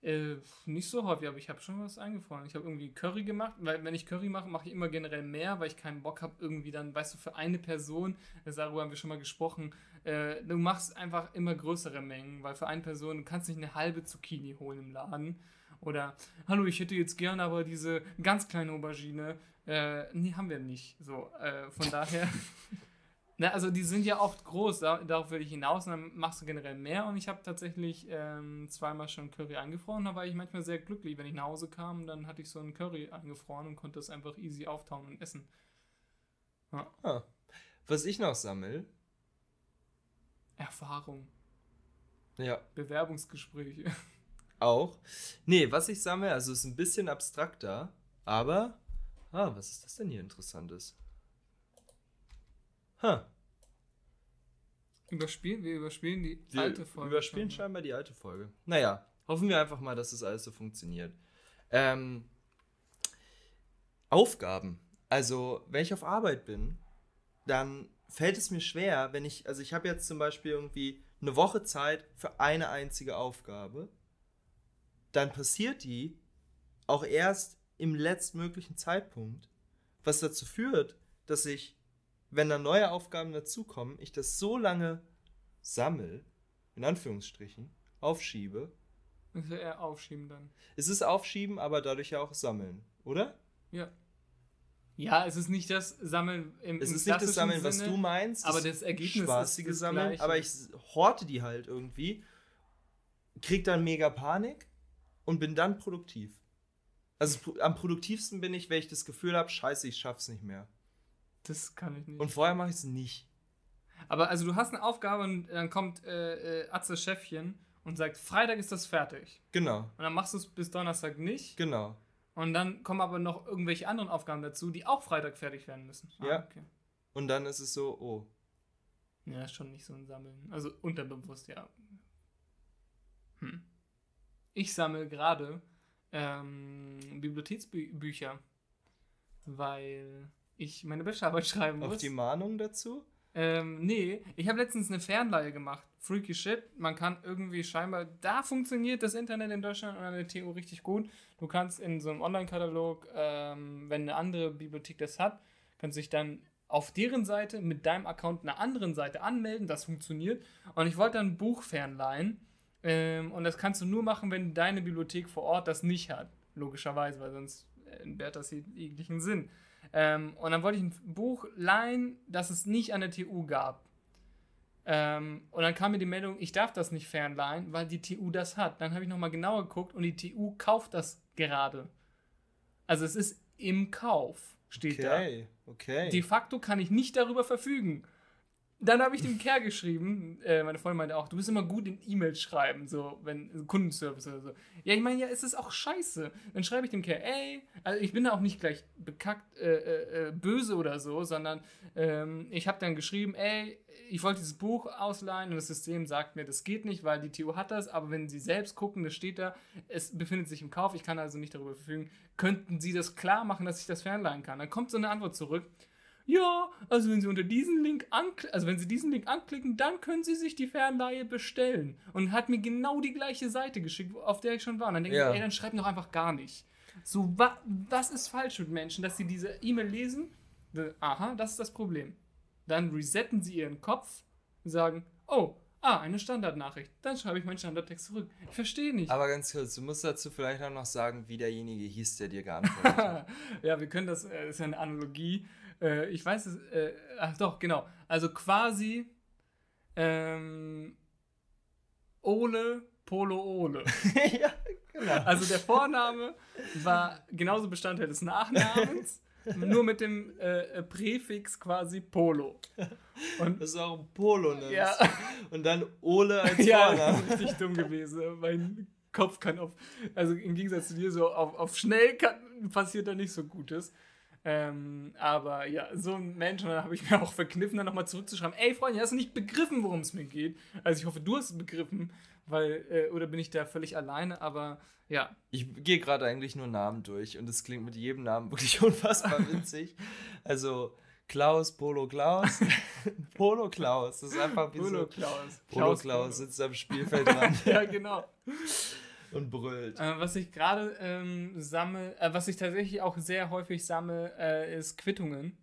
Äh, nicht so häufig, aber ich habe schon was eingefroren. Ich habe irgendwie Curry gemacht, weil wenn ich Curry mache, mache ich immer generell mehr, weil ich keinen Bock habe, irgendwie dann, weißt du, für eine Person, darüber haben wir schon mal gesprochen, äh, du machst einfach immer größere Mengen, weil für eine Person, du kannst nicht eine halbe Zucchini holen im Laden. Oder, hallo, ich hätte jetzt gerne aber diese ganz kleine Aubergine. Äh, nee, haben wir nicht. So, äh, von daher. Na, also die sind ja oft groß, da, darauf will ich hinaus und dann machst du generell mehr und ich habe tatsächlich ähm, zweimal schon Curry eingefroren, da war ich manchmal sehr glücklich, wenn ich nach Hause kam, dann hatte ich so einen Curry eingefroren und konnte es einfach easy auftauen und essen. Ja. Ah. Was ich noch sammle, Erfahrung. Ja. Bewerbungsgespräche. Auch. Nee, was ich sammle, also ist ein bisschen abstrakter, aber. Ah, was ist das denn hier Interessantes? Ha. Überspielen, wir überspielen die wir alte Folge. Wir überspielen schon, scheinbar die alte Folge. Naja, hoffen wir einfach mal, dass das alles so funktioniert. Ähm, Aufgaben. Also, wenn ich auf Arbeit bin, dann fällt es mir schwer, wenn ich, also ich habe jetzt zum Beispiel irgendwie eine Woche Zeit für eine einzige Aufgabe, dann passiert die auch erst im letztmöglichen Zeitpunkt, was dazu führt, dass ich, wenn da neue Aufgaben dazukommen, ich das so lange sammel, in Anführungsstrichen, aufschiebe. Das ist ja eher aufschieben dann. Es ist aufschieben, aber dadurch ja auch sammeln, oder? Ja. Ja, es ist nicht das Sammeln im Es ist nicht das Sammeln, was du meinst. Aber das Ergebnis spaßige ist das Sammeln. Gleiche. Aber ich horte die halt irgendwie, krieg dann mega Panik und bin dann produktiv. Also am produktivsten bin ich, wenn ich das Gefühl habe, scheiße, ich schaff's nicht mehr. Das kann ich nicht. Und vorher mache ich es nicht. Aber also du hast eine Aufgabe und dann kommt äh, äh, Atze Chefchen und sagt, Freitag ist das fertig. Genau. Und dann machst du es bis Donnerstag nicht. Genau. Und dann kommen aber noch irgendwelche anderen Aufgaben dazu, die auch Freitag fertig werden müssen. Ah, ja. Okay. Und dann ist es so, oh. Ja, ist schon nicht so ein Sammeln. Also unterbewusst, ja. Hm. Ich sammle gerade ähm, Bibliotheksbücher, weil ich meine Bachelorarbeit schreiben muss. Auf die Mahnung dazu? Ähm, nee, ich habe letztens eine Fernleihe gemacht. Freaky shit. Man kann irgendwie scheinbar, da funktioniert das Internet in Deutschland und an der TU richtig gut. Du kannst in so einem Online-Katalog, ähm, wenn eine andere Bibliothek das hat, kannst dich dann auf deren Seite mit deinem Account einer anderen Seite anmelden. Das funktioniert. Und ich wollte dann ein Buch fernleihen. Ähm, und das kannst du nur machen, wenn deine Bibliothek vor Ort das nicht hat. Logischerweise, weil sonst entbehrt das jeglichen Sinn. Ähm, und dann wollte ich ein Buch leihen, das es nicht an der TU gab. Ähm, und dann kam mir die Meldung, ich darf das nicht fernleihen, weil die TU das hat. Dann habe ich nochmal genauer geguckt und die TU kauft das gerade. Also es ist im Kauf, steht okay, da. Okay. De facto kann ich nicht darüber verfügen. Dann habe ich dem Kerl geschrieben, äh, meine Freundin meinte auch, du bist immer gut in E-Mails schreiben, so, wenn so Kundenservice oder so. Ja, ich meine, ja, es ist auch scheiße. Dann schreibe ich dem Kerl, ey, also ich bin da auch nicht gleich bekackt, äh, äh, äh böse oder so, sondern ähm, ich habe dann geschrieben, ey, ich wollte dieses Buch ausleihen und das System sagt mir, das geht nicht, weil die TU hat das, aber wenn Sie selbst gucken, das steht da, es befindet sich im Kauf, ich kann also nicht darüber verfügen, könnten Sie das klar machen, dass ich das fernleihen kann? Dann kommt so eine Antwort zurück ja, also wenn Sie unter diesen Link anklicken, also wenn Sie diesen Link anklicken, dann können Sie sich die Fernleihe bestellen. Und hat mir genau die gleiche Seite geschickt, auf der ich schon war. Und dann denke ja. ich, ey, dann schreibt doch einfach gar nicht. So, wa was ist falsch mit Menschen, dass sie diese E-Mail lesen? Aha, das ist das Problem. Dann resetten sie ihren Kopf und sagen, oh, ah, eine Standardnachricht. Dann schreibe ich meinen Standardtext zurück. Ich verstehe nicht. Aber ganz kurz, du musst dazu vielleicht auch noch sagen, wie derjenige hieß, der dir geantwortet hat. ja, wir können das, das äh, ist ja eine Analogie. Äh, ich weiß es, äh, ach doch, genau. Also quasi ähm, Ole Polo Ole. ja, genau. Also der Vorname war genauso Bestandteil des Nachnamens, nur mit dem äh, Präfix quasi Polo. Und, das ist auch ein Polo, ne? Ja. Und dann Ole als Vorname. Ja, richtig dumm gewesen. Mein Kopf kann auf, also im Gegensatz zu dir, so auf, auf schnell kann, passiert da nicht so Gutes. Ähm, aber ja, so ein Mensch, und dann habe ich mir auch verkniffen, dann nochmal zurückzuschreiben, ey Freunde, hast du nicht begriffen, worum es mir geht? Also ich hoffe, du hast es begriffen, weil, äh, oder bin ich da völlig alleine, aber ja. Ich gehe gerade eigentlich nur Namen durch und es klingt mit jedem Namen wirklich unfassbar witzig. Also Klaus, Polo Klaus, Polo Klaus, das ist einfach wie Polo so, Klaus. Polo Klaus, Klaus sitzt am Spielfeld dran. ja, genau und brüllt. Äh, was ich gerade ähm, sammle, äh, was ich tatsächlich auch sehr häufig sammle, äh, ist Quittungen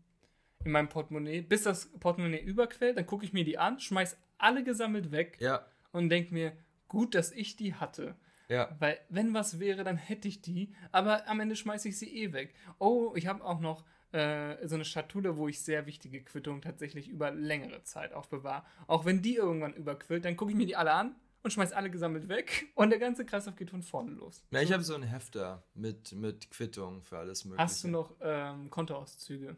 in meinem Portemonnaie. Bis das Portemonnaie überquellt, dann gucke ich mir die an, schmeiß alle gesammelt weg ja. und denke mir, gut, dass ich die hatte. Ja. Weil, wenn was wäre, dann hätte ich die, aber am Ende schmeiße ich sie eh weg. Oh, ich habe auch noch äh, so eine Schatulle, wo ich sehr wichtige Quittungen tatsächlich über längere Zeit aufbewahre. Auch wenn die irgendwann überquillt, dann gucke ich mir die alle an, und schmeißt alle gesammelt weg und der ganze Kreislauf geht von vorne los. Ja, ich habe so einen Hefter mit, mit Quittungen für alles Mögliche. Hast du noch ähm, Kontoauszüge?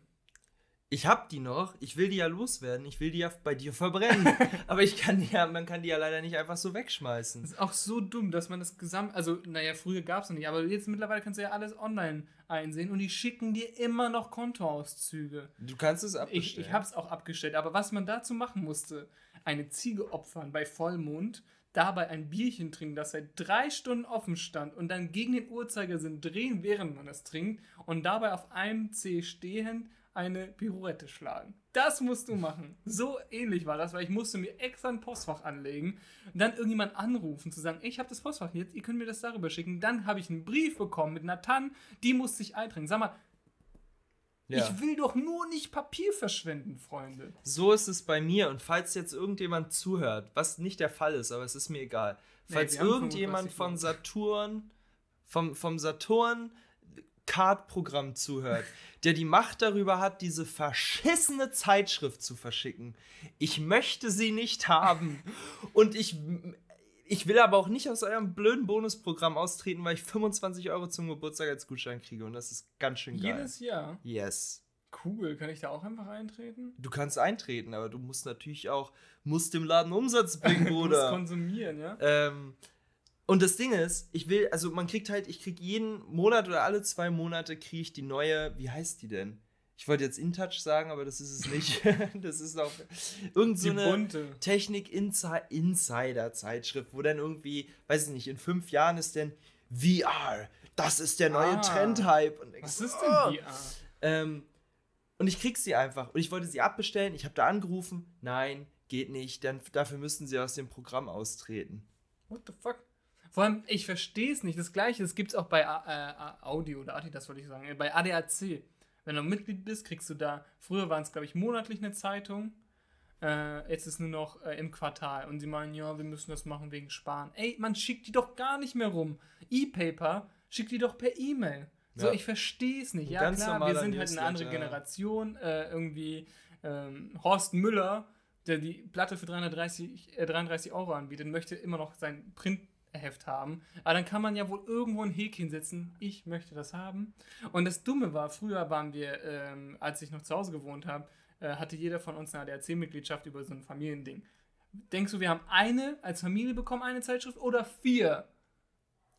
Ich habe die noch, ich will die ja loswerden, ich will die ja bei dir verbrennen. aber ich kann die ja, man kann die ja leider nicht einfach so wegschmeißen. Das ist auch so dumm, dass man das gesamt, also naja, früher gab es noch nicht, aber jetzt mittlerweile kannst du ja alles online einsehen und die schicken dir immer noch Kontoauszüge. Du kannst es abstellen. Ich, ich habe es auch abgestellt, aber was man dazu machen musste, eine Ziege opfern bei Vollmond, dabei ein Bierchen trinken, das seit drei Stunden offen stand und dann gegen den Uhrzeigersinn drehen, während man es trinkt und dabei auf einem C stehend eine Pirouette schlagen. Das musst du machen. So ähnlich war das, weil ich musste mir extra ein Postfach anlegen und dann irgendjemand anrufen, zu sagen, ich habe das Postfach jetzt, ihr könnt mir das darüber schicken. Dann habe ich einen Brief bekommen mit einer TAN, die musste sich eintragen. Sag mal, ja. Ich will doch nur nicht Papier verschwenden, Freunde. So ist es bei mir. Und falls jetzt irgendjemand zuhört, was nicht der Fall ist, aber es ist mir egal. Falls nee, irgendjemand von Saturn, vom, vom Saturn Card-Programm zuhört, der die Macht darüber hat, diese verschissene Zeitschrift zu verschicken. Ich möchte sie nicht haben. Und ich ich will aber auch nicht aus eurem blöden Bonusprogramm austreten, weil ich 25 Euro zum Geburtstag als Gutschein kriege und das ist ganz schön geil. Jedes Jahr? Yes. Cool, kann ich da auch einfach eintreten? Du kannst eintreten, aber du musst natürlich auch, musst dem Laden Umsatz bringen, Bruder. du musst konsumieren, ja? Ähm, und das Ding ist, ich will, also man kriegt halt, ich krieg jeden Monat oder alle zwei Monate kriege ich die neue, wie heißt die denn? Ich wollte jetzt InTouch sagen, aber das ist es nicht. das ist auch irgend so eine Technik-Insider-Zeitschrift, wo dann irgendwie, weiß ich nicht, in fünf Jahren ist denn VR, das ist der neue ah, Trendhype. was ist denn oh. VR? Ähm, und ich krieg sie einfach. Und ich wollte sie abbestellen. Ich habe da angerufen. Nein, geht nicht. Dann, dafür müssten sie aus dem Programm austreten. What the fuck? Vor allem, ich verstehe es nicht. Das gleiche, das gibt es auch bei äh, Audio oder das wollte ich sagen, äh, bei ADAC. Wenn du Mitglied bist, kriegst du da, früher waren es, glaube ich, monatlich eine Zeitung. Äh, jetzt ist nur noch äh, im Quartal. Und sie meinen, ja, wir müssen das machen wegen Sparen. Ey, man schickt die doch gar nicht mehr rum. E-Paper schickt die doch per E-Mail. So, ja. ich verstehe es nicht. Ja, Ganz klar, wir sind halt eine andere Generation. Äh, irgendwie ähm, Horst Müller, der die Platte für 330, 33 äh, Euro anbietet, möchte immer noch sein Print Heft haben. Aber dann kann man ja wohl irgendwo ein Häkchen setzen. Ich möchte das haben. Und das Dumme war, früher waren wir, ähm, als ich noch zu Hause gewohnt habe, äh, hatte jeder von uns eine ADAC-Mitgliedschaft über so ein Familiending. Denkst du, wir haben eine als Familie bekommen, eine Zeitschrift oder vier?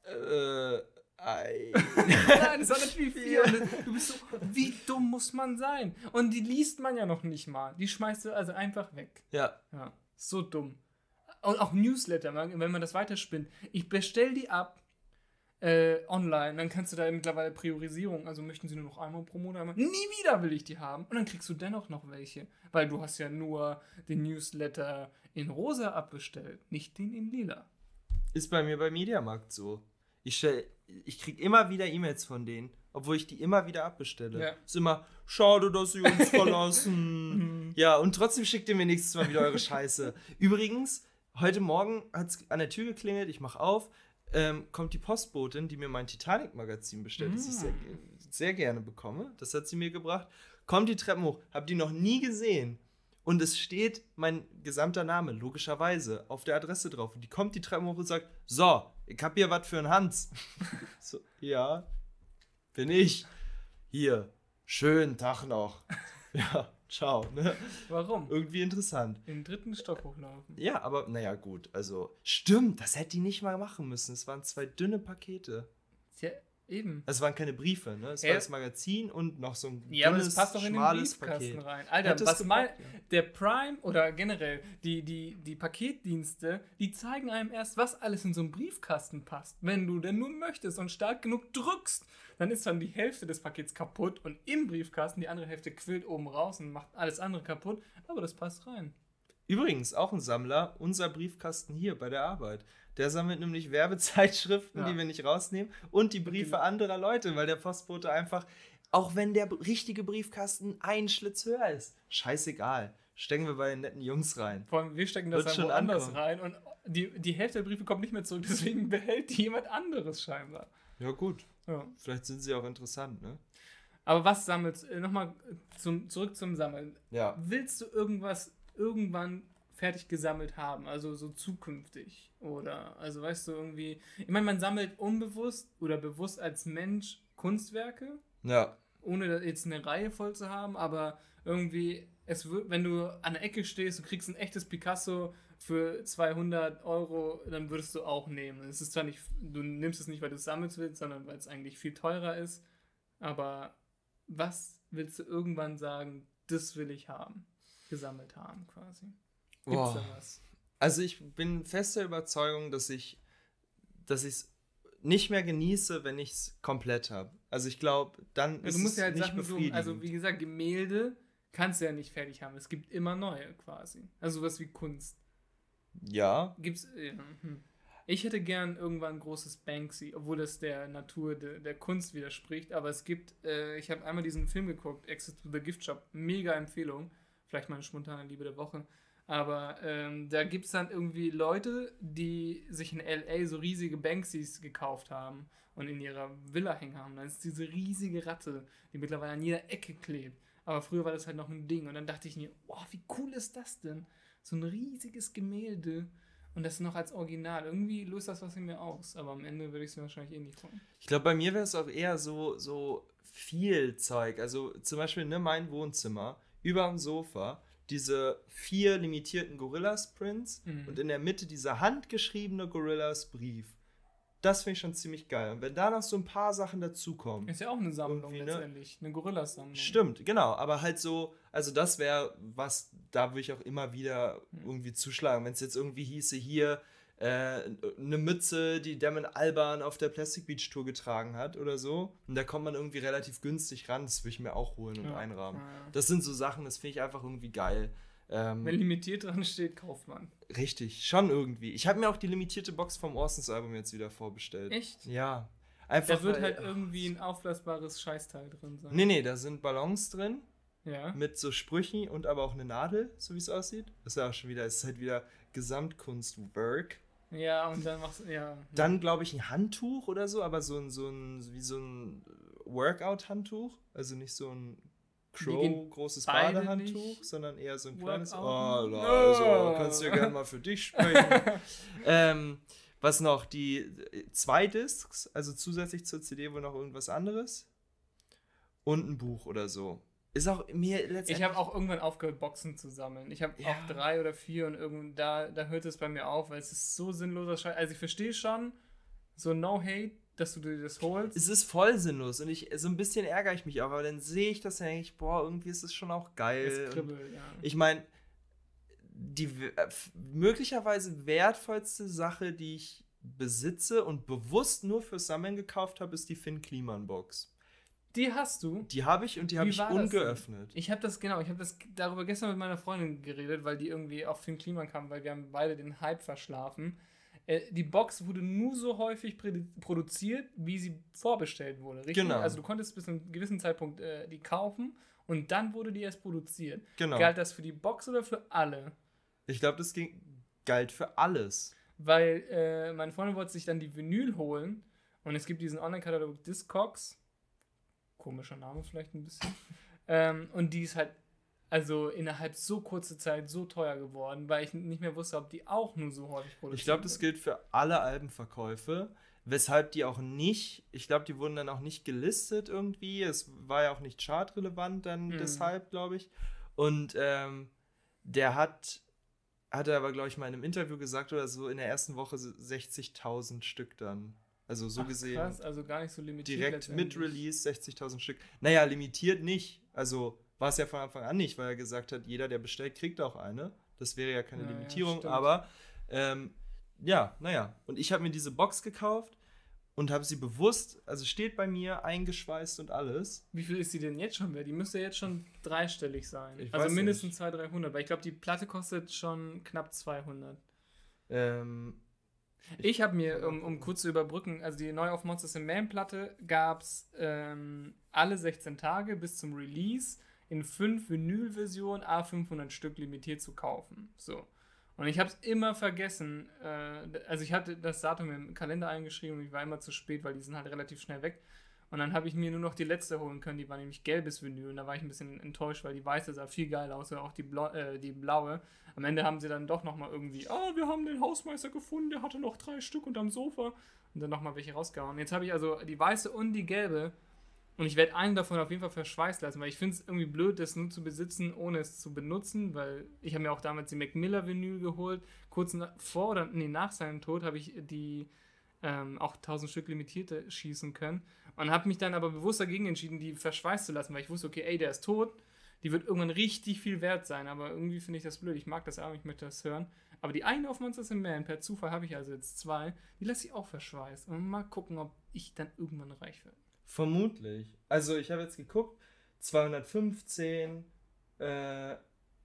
Äh, ei. Nein, es waren natürlich vier. Du bist so, wie dumm muss man sein? Und die liest man ja noch nicht mal. Die schmeißt du also einfach weg. ja, Ja, so dumm. Und auch Newsletter, wenn man das weiterspinnt. Ich bestell die ab äh, online, dann kannst du da mittlerweile Priorisierung, also möchten sie nur noch einmal pro Monat, einmal, nie wieder will ich die haben. Und dann kriegst du dennoch noch welche, weil du hast ja nur den Newsletter in rosa abbestellt, nicht den in lila. ist bei mir bei Mediamarkt so. Ich, stell, ich krieg immer wieder E-Mails von denen, obwohl ich die immer wieder abbestelle. Ja. Ist immer, schade, dass sie uns verlassen. ja, und trotzdem schickt ihr mir nächstes Mal wieder eure Scheiße. Übrigens, heute Morgen hat es an der Tür geklingelt, ich mach auf, ähm, kommt die Postbotin, die mir mein Titanic-Magazin bestellt, das ich sehr, sehr gerne bekomme. Das hat sie mir gebracht. Kommt die Treppen hoch, hab die noch nie gesehen. Und es steht mein gesamter Name, logischerweise, auf der Adresse drauf. Und die kommt die Treppen hoch und sagt: So, ich hab hier was für einen Hans. so, ja, bin ich. Hier, schönen Tag noch. ja, ciao. Ne? Warum? Irgendwie interessant. In den dritten Stock hochlaufen. Ja, aber naja, gut. Also, stimmt, das hätte die nicht mal machen müssen. Es waren zwei dünne Pakete. Ja, eben. Es waren keine Briefe, ne? Es Ja. war das Magazin und noch so ein Ja, aber dünnes, das passt doch in den schmales Briefkasten Paket. rein. Alter, Hätte es was mal, ja. der Prime oder generell die, die, die Paketdienste, die zeigen einem erst, was alles in so einen Briefkasten passt. Wenn du denn nur möchtest und stark genug drückst, dann ist dann die Hälfte des Pakets kaputt und im Briefkasten die andere Hälfte quillt oben raus und macht alles andere kaputt, aber das passt rein. Übrigens, auch ein Sammler, unser Briefkasten hier bei der Arbeit. Der sammelt nämlich Werbezeitschriften, Ja. die wir nicht rausnehmen, und die Briefe Genau. anderer Leute, weil der Postbote einfach, auch wenn der richtige Briefkasten einen Schlitz höher ist, scheißegal. Stecken wir bei den netten Jungs rein. Vor allem, wir stecken das Wird dann schon woanders ankommen. rein und die, die Hälfte der Briefe kommt nicht mehr zurück, deswegen behält die jemand anderes scheinbar. Ja, gut. Ja. Vielleicht sind sie auch interessant, ne? Aber was sammelst du? Nochmal zum, zurück zum Sammeln. Ja. Willst du irgendwas irgendwann fertig gesammelt haben? Also so zukünftig? Oder, also weißt du, irgendwie. Ich meine, man sammelt unbewusst oder bewusst als Mensch Kunstwerke, Ja. ohne jetzt eine Reihe voll zu haben, aber irgendwie, es wird, wenn du an der Ecke stehst und kriegst ein echtes Picasso für 200 Euro, dann würdest du auch nehmen. Es ist zwar nicht, du nimmst es nicht, weil du es sammeln willst, sondern weil es eigentlich viel teurer ist. Aber was willst du irgendwann sagen, das will ich haben? Gesammelt haben quasi. Gibt's Boah. da was? Also ich bin fester Überzeugung, dass ich dass ich es nicht mehr genieße, wenn ich es komplett habe. Also ich glaube, dann Ja, ist du musst es ja halt nicht Sachen so, befriedigend. also wie gesagt, Gemälde kannst du ja nicht fertig haben. Es gibt immer neue quasi. Also sowas wie Kunst. Ja, Gibt's. Ja, hm. Ich hätte gern irgendwann ein großes Banksy, obwohl das der Natur de, der Kunst widerspricht. Aber es gibt, äh, ich habe einmal diesen Film geguckt, Exit to the Gift Shop, mega Empfehlung. Vielleicht meine spontane Liebe der Woche. Aber ähm, da gibt es dann irgendwie Leute, die sich in LA so riesige Banksys gekauft haben und in ihrer Villa hängen haben. Da ist diese riesige Ratte, die mittlerweile an jeder Ecke klebt. Aber früher war das halt noch ein Ding. Und dann dachte ich mir, oh, wie cool ist das denn? So ein riesiges Gemälde. Und das noch als Original. Irgendwie löst das was in mir aus. Aber am Ende würde ich es mir wahrscheinlich eh nicht holen. ich glaube, bei mir wäre es auch eher so, so viel Zeug. Also zum Beispiel ne, mein Wohnzimmer, über dem Sofa, diese vier limitierten Gorillas-Prints Mhm. und in der Mitte dieser handgeschriebene Gorillas-Brief. Das finde ich schon ziemlich geil. Und wenn da noch so ein paar Sachen dazukommen. Ist ja auch eine Sammlung ne? letztendlich. Eine Gorillas-Sammlung. Stimmt, genau. Aber halt so, also das wäre was, da würde ich auch immer wieder irgendwie zuschlagen. Wenn es jetzt irgendwie hieße, hier äh, eine Mütze, die Damon Alban auf der Plastic Beach Tour getragen hat oder so. Und da kommt man irgendwie relativ günstig ran. Das würde ich mir auch holen und Ja. einrahmen. Ja. Das sind so Sachen, das finde ich einfach irgendwie geil. Ähm, Wenn limitiert dran steht, kauft man. richtig, schon irgendwie. Ich habe mir auch die limitierte Box vom Orsons Album jetzt wieder vorbestellt. Echt? Ja. Einfach Da wird weil- halt irgendwie ein aufblasbares Scheißteil drin sein. Nee, nee, da sind Ballons drin. Ja. mit so Sprüchen und aber auch eine Nadel, so wie es aussieht. Das ist ja auch schon wieder, es ist halt wieder Gesamtkunstwerk. Ja, und dann machst du, ja. Dann glaube ich ein Handtuch oder so, aber so ein, so ein, wie so ein Workout-Handtuch. Also nicht so ein Crow, großes Badehandtuch, sondern eher so ein kleines. Oh, Workouten? also, kannst du ja gerne mal für dich sprechen. ähm, was noch? Die äh, zwei Discs, also zusätzlich zur CD wohl noch irgendwas anderes. Und ein Buch oder so. ist auch mir letztendlich. Ich habe auch irgendwann aufgehört, Boxen zu sammeln. Ich habe Ja. auch drei oder vier und irgend da, da hört es bei mir auf, weil es ist so sinnloser Scheiß. Also ich verstehe schon, so no hate, dass du dir das holst. Es ist voll sinnlos und ich so ein bisschen ärgere ich mich auch, aber dann sehe ich das ja eigentlich, boah, irgendwie ist es schon auch geil. Es Und kribbelt, ja. Ich meine, die äh, möglicherweise wertvollste Sache, die ich besitze und bewusst nur fürs Sammeln gekauft habe, ist die Finn Kliman Box. Die hast du. Die habe ich und die habe ich ungeöffnet. Ich habe das, genau, ich habe das darüber gestern mit meiner Freundin geredet, weil die irgendwie auf Finn Kliman kam, weil wir haben beide den Hype verschlafen. Äh, die Box wurde nur so häufig produ- produziert, wie sie vorbestellt wurde, richtig? Genau. Also du konntest bis zu einem gewissen Zeitpunkt äh, die kaufen und dann wurde die erst produziert. Genau. Galt das für die Box oder für alle? Ich glaube, das ging, galt für alles. Weil äh, meine Freundin wollte sich dann die Vinyl holen und es gibt diesen Online-Katalog Discogs. Komischer Name vielleicht ein bisschen. ähm, und die ist halt also innerhalb so kurzer Zeit so teuer geworden, weil ich nicht mehr wusste, ob die auch nur so häufig produziert Ich glaube, das gilt für alle Albenverkäufe, weshalb die auch nicht, ich glaube, die wurden dann auch nicht gelistet irgendwie. Es war ja auch nicht chartrelevant dann Mhm. deshalb, glaube ich. Und ähm, der hat, hat er aber, glaube ich, mal in einem Interview gesagt oder so, in der ersten Woche so 60.000 Stück dann. Also so Ach, gesehen. Krass, also gar nicht so limitiert. direkt mit. Release 60.000 Stück. Naja, limitiert nicht. Also war es ja von Anfang an nicht, weil er gesagt hat, jeder, der bestellt, kriegt auch eine. Das wäre ja keine Ja, ja, Limitierung, stimmt. aber ähm, ja, naja. Und ich habe mir diese Box gekauft und habe sie bewusst, also steht bei mir eingeschweißt und alles. Wie viel ist die denn jetzt schon wert? Die müsste jetzt schon dreistellig sein. Ich also mindestens nicht. 200, 300, weil ich glaube, die Platte kostet schon knapp 200. Ähm, Ich habe mir, um, um kurz zu überbrücken, also die neue Auf Monsters in Man Platte gab es ähm, alle 16 Tage bis zum Release in fünf Vinyl-Versionen A500 Stück limitiert zu kaufen. So. Und ich habe es immer vergessen. Äh, also ich hatte das Datum im Kalender eingeschrieben und ich war immer zu spät, weil die sind halt relativ schnell weg. Und dann habe ich mir nur noch die letzte holen können, die war nämlich gelbes Vinyl. Und da war ich ein bisschen enttäuscht, weil die weiße sah viel geil aus, auch die, Blau äh, die blaue. Am Ende haben sie dann doch nochmal irgendwie, ah, wir haben den Hausmeister gefunden, der hatte noch drei Stück unterm Sofa. Und dann nochmal welche rausgehauen. Jetzt habe ich also die weiße und die gelbe. Und ich werde einen davon auf jeden Fall verschweißt lassen, weil ich finde es irgendwie blöd, das nur zu besitzen, ohne es zu benutzen, weil ich habe mir auch damals die Mac Vinyl geholt. Kurz na- vor oder nee, nach seinem Tod habe ich die ähm, auch 1000 Stück limitierte schießen können und habe mich dann aber bewusst dagegen entschieden, die verschweißt zu lassen, weil ich wusste, okay, ey, der ist tot, die wird irgendwann richtig viel wert sein, aber irgendwie finde ich das blöd. Ich mag das auch, ich möchte das hören. Aber die eine auf Monsters in Man, per Zufall habe ich also jetzt zwei, die lasse ich auch verschweißt. Und mal gucken, ob ich dann irgendwann reich werde. Vermutlich. Also ich habe jetzt geguckt, 215, äh,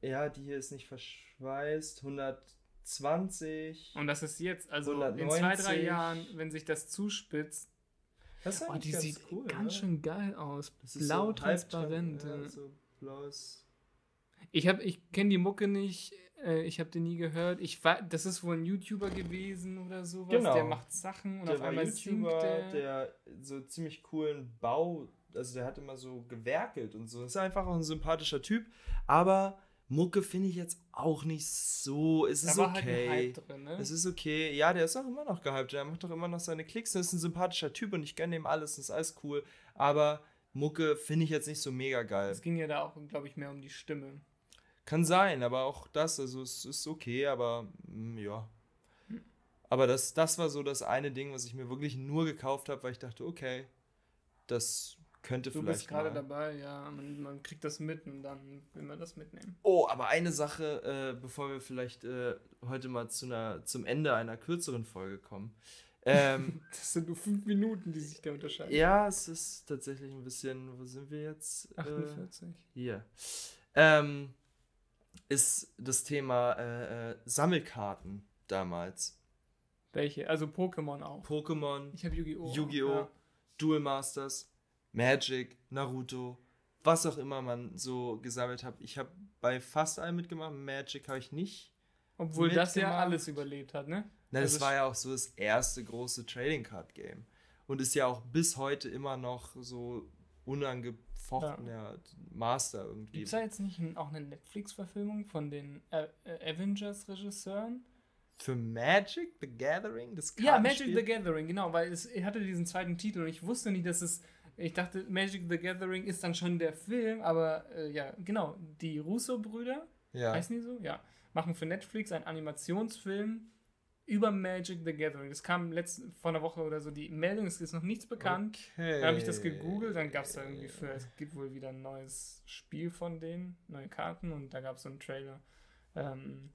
ja, die hier ist nicht verschweißt, 120. Und das ist jetzt, also in 190. zwei, drei Jahren, wenn sich das zuspitzt, Das ist oh, die ganz sieht cool, ganz ne? schön geil aus. Blau, so transparent. Ja, so blaues. Ich habe, ich kenne die Mucke nicht, äh, ich habe den nie gehört. Ich war, das ist wohl ein YouTuber gewesen oder sowas. Genau. Der macht Sachen und Der auf einmal singt YouTuber, der. der so ziemlich coolen Bau, also der hat immer so gewerkelt und so. Ist einfach auch ein sympathischer Typ, aber Mucke finde ich jetzt auch nicht so. Es da ist halt ein okay. Hype drin, ne? Es ist okay. Ja, der ist auch immer noch gehypt. Der macht doch immer noch seine Klicks. Das ist ein sympathischer Typ und ich gönne ihm alles. Das ist alles cool. Aber Mucke finde ich jetzt nicht so mega geil. Es ging ja da auch, glaube ich, mehr um die Stimme. Kann sein, aber auch das, also es ist okay, aber mm, ja. Aber das, das war so das eine Ding, was ich mir wirklich nur gekauft habe, weil ich dachte, okay, das könnte Du vielleicht bist gerade dabei, ja, man, man kriegt das mit und dann will man das mitnehmen. Oh, aber eine Sache, äh, bevor wir vielleicht äh, heute mal zu einer, zum Ende einer kürzeren Folge kommen. Ähm, Das sind nur fünf Minuten, die sich da unterscheiden. ja, es ist tatsächlich ein bisschen, wo sind wir jetzt? Äh, 48. Hier. Ähm, ist das Thema äh, äh, Sammelkarten damals. Welche? Also Pokémon auch. Pokémon, Ich habe Yu-Gi-Oh! Yu-Gi-Oh!, Ja. Duel Masters, Magic, Naruto, was auch immer man so gesammelt hat. Ich habe bei fast allem mitgemacht. Magic habe ich nicht. Obwohl das ja alles überlebt hat, ne? Na, das Also war ja auch so das erste große Trading Card Game. Und ist ja auch bis heute immer noch so unangefochtener Master irgendwie. Gibt es da jetzt nicht ein, auch eine Netflix-Verfilmung von den äh, Avengers-Regisseuren? Für Magic the Gathering? Das Ja, Magic the Gathering, genau, weil es hatte diesen zweiten Titel und ich wusste nicht, dass es Ich dachte, Magic the Gathering ist dann schon der Film, aber äh, ja, genau. Die Russo-Brüder, Ja. heißen die so? Ja. Machen für Netflix einen Animationsfilm über Magic the Gathering. Das kam letzte, vor einer Woche oder so die Meldung, es ist noch nichts bekannt. Okay. Dann habe ich das gegoogelt, dann gab es da irgendwie für, es gibt wohl wieder ein neues Spiel von denen, neue Karten und da gab es so einen Trailer. Ähm,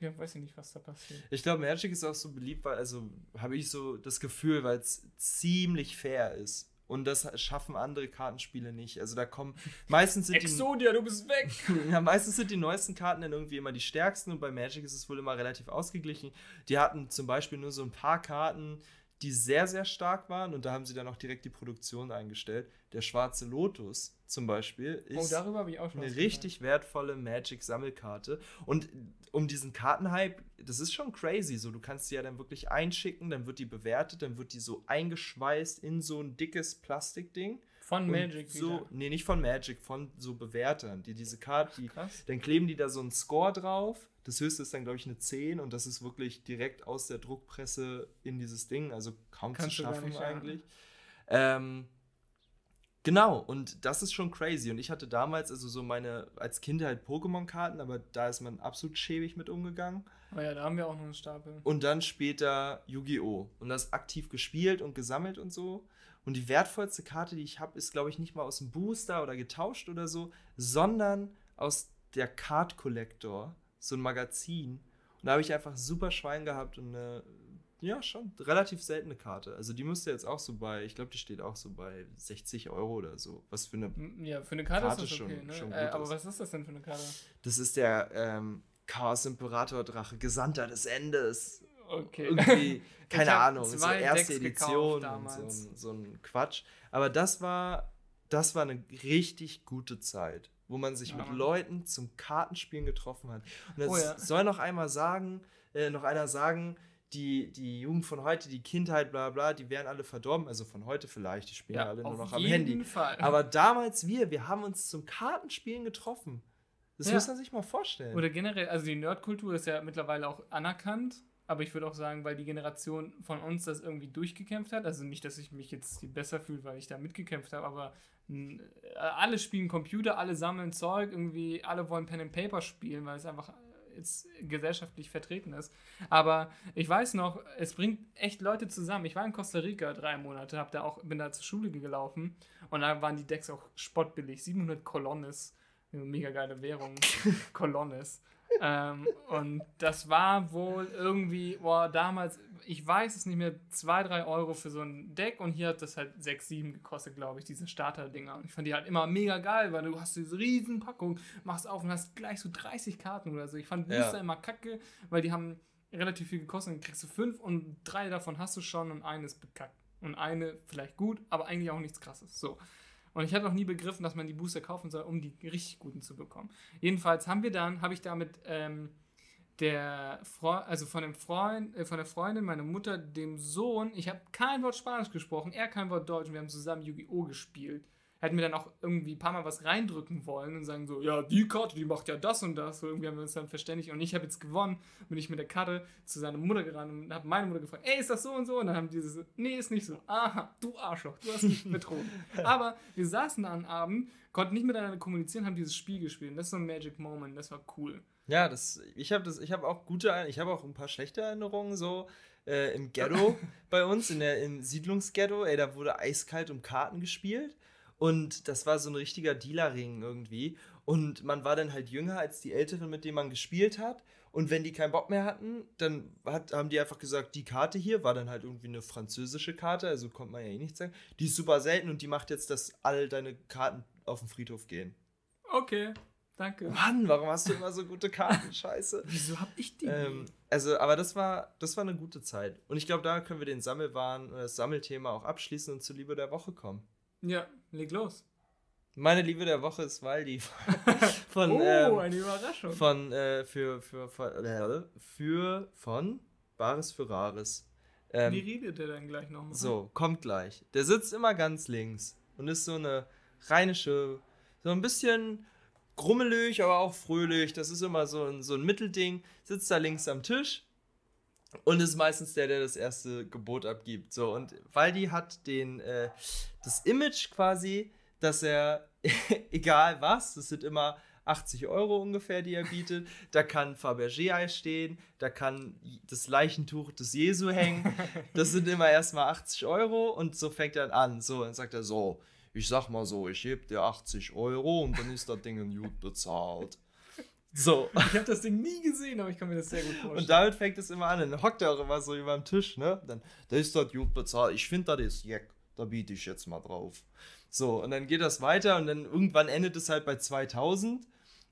ja, weiß ich nicht, was da passiert. Ich glaube, Magic ist auch so beliebt, weil, also habe ich so das Gefühl, weil es ziemlich fair ist. Und das schaffen andere Kartenspiele nicht. Also da kommen meistens sind die, Exodia, du bist weg! ja, meistens sind die neuesten Karten dann irgendwie immer die stärksten und bei Magic ist es wohl immer relativ ausgeglichen. Die hatten zum Beispiel nur so ein paar Karten, die sehr, sehr stark waren und da haben sie dann auch direkt die Produktion eingestellt. Der schwarze Lotus zum Beispiel Oh, ist schon eine richtig wertvolle Magic-Sammelkarte. Und um diesen Kartenhype, das ist schon crazy. So, du kannst sie ja dann wirklich einschicken, dann wird die bewertet, dann wird die so eingeschweißt in so ein dickes Plastikding. Von Magic so, wieder. nee, nicht von Magic, von so Bewertern, die diese Karte, die, Krass. dann kleben die da so einen Score drauf. Das höchste ist dann, glaube ich, eine 10 und das ist wirklich direkt aus der Druckpresse in dieses Ding, also kaum Kannst zu schaffen eigentlich. Ähm, genau, und das ist schon crazy. Und ich hatte damals also so meine, als Kind halt Pokémon-Karten, aber da ist man absolut schäbig mit umgegangen. Oh ja, da haben wir auch noch einen Stapel. Und dann später Yu-Gi-Oh! Und das aktiv gespielt und gesammelt und so. Und die wertvollste Karte, die ich habe, ist, glaube ich, nicht mal aus dem Booster oder getauscht oder so, sondern aus der Card Collector, so ein Magazin. Und da habe ich einfach super Schwein gehabt und eine, ja, schon relativ seltene Karte. Also die müsste jetzt auch so bei, ich glaube, die steht auch so bei 60 Euro oder so. Was für eine, Ja, für eine Karte, Karte ist das okay, schon- ne? schon äh, aber ist. was ist das denn für eine Karte? das ist der ähm, Chaos Imperator Drache, Gesandter des Endes. Okay. irgendwie, keine Ahnung, so erste Decks Edition und so, so ein Quatsch. Aber das war, das war eine richtig gute Zeit, wo man sich Ja, mit. Leuten zum Kartenspielen getroffen hat. Und das Oh ja. soll noch einmal sagen, äh, noch einer sagen, die, die Jugend von heute, die Kindheit, bla bla, die wären alle verdorben. Also von heute vielleicht, die spielen Ja, alle nur noch am jeden Handy. Fall. Aber damals wir, wir haben uns zum Kartenspielen getroffen. Das Ja. muss man sich mal vorstellen. Oder generell, also die Nerdkultur ist ja mittlerweile auch anerkannt, aber ich würde auch sagen, weil die Generation von uns das irgendwie durchgekämpft hat, also nicht, dass ich mich jetzt besser fühle, weil ich da mitgekämpft habe, aber mh, alle spielen Computer, alle sammeln Zeug, irgendwie alle wollen Pen and Paper spielen, weil es einfach jetzt gesellschaftlich vertreten ist. Aber ich weiß noch, es bringt echt Leute zusammen. Ich war in Costa Rica drei Monate, hab da auch, bin da zur Schule gelaufen und da waren die Decks auch spottbillig. 700 Kolonnes, eine mega geile Währung. Kolonnes. Ähm, und das war wohl irgendwie, boah, damals, ich weiß es nicht mehr, 2, 3 Euro für so ein Deck und hier hat das halt 6, 7 gekostet, glaube ich, diese Starter-Dinger. Und ich fand die halt immer mega geil, weil du hast diese riesen Packung, machst auf und hast gleich so 30 Karten oder so. Ich fand Ja. Booster immer kacke, weil die haben relativ viel gekostet. Dann kriegst du fünf und drei davon hast du schon und eine ist bekackt. Und eine vielleicht gut, aber eigentlich auch nichts krasses. So. Und ich hatte noch nie begriffen, dass man die Booster kaufen soll, um die richtig guten zu bekommen. Jedenfalls haben wir dann, habe ich damit ähm, der Freund, also von dem Freund, äh, von der Freundin, meiner Mutter, dem Sohn, ich habe kein Wort Spanisch gesprochen, er kein Wort Deutsch und wir haben zusammen Yu-Gi-Oh! gespielt. Hat mir dann auch irgendwie ein paar Mal was reindrücken wollen und sagen so, ja, die Karte, die macht ja das und das. So irgendwie haben wir uns dann verständigt und ich habe jetzt gewonnen, bin ich mit der Karte zu seiner Mutter gerannt und habe meine Mutter gefragt, ey, ist das so und so? Und dann haben die so, nee, ist nicht so. Aha, du Arschloch, du hast mich betrogen. Aber wir saßen da am Abend, konnten nicht miteinander kommunizieren, haben dieses Spiel gespielt. Und das ist so ein Magic Moment, das war cool. Ja, das, ich habe das, ich habe auch gute, ich habe auch ein paar schlechte Erinnerungen so äh, im Ghetto bei uns in der im Siedlungsghetto. Ey, da wurde eiskalt um Karten gespielt und das war so ein richtiger Dealerring irgendwie. Und man war dann halt jünger als die Älteren, mit denen man gespielt hat. Und wenn die keinen Bock mehr hatten, dann hat, haben die einfach gesagt, die Karte hier war dann halt irgendwie eine französische Karte, also konnte man ja eh nicht sagen. Die ist super selten und die macht jetzt, dass all deine Karten auf den Friedhof gehen. Okay, danke. Mann, warum hast du immer so gute Karten? Scheiße. Wieso hab ich die? Ähm, also, aber das war, das war eine gute Zeit. Und ich glaube, da können wir den Sammelwahn, oder das Sammelthema auch abschließen und zur Liebe der Woche kommen. ja, leg los. Meine Liebe der Woche ist Waldi. Von, oh, ähm, eine Überraschung. von, äh, für, für, für, äh, für, von Bares für Rares. Wie Ähm, redet der dann gleich nochmal? so, kommt gleich. Der sitzt immer ganz links und ist so eine rheinische, so ein bisschen grummelig, aber auch fröhlich. Das ist immer so ein, so ein Mittelding. Sitzt da links am Tisch und ist meistens der, der das erste Gebot abgibt. So, und Waldi hat den, äh, das Image quasi, dass er, egal was, das sind immer 80 Euro ungefähr, die er bietet. Da kann Fabergé-Eis stehen, da kann das Leichentuch des Jesu hängen. Das sind immer erstmal 80 Euro und so fängt er an. So, dann sagt er so, ich sag mal so, ich heb dir 80 Euro und dann ist das Ding gut bezahlt. So. Ich habe das Ding nie gesehen, aber ich kann mir das sehr gut vorstellen. Und damit fängt es immer an. Dann hockt er auch immer so über dem Tisch, ne? Dann, da ist das gut bezahlt. Ich finde, das ist Jack. Da biete ich jetzt mal drauf. So, und dann geht das weiter und dann irgendwann endet es halt bei 2000.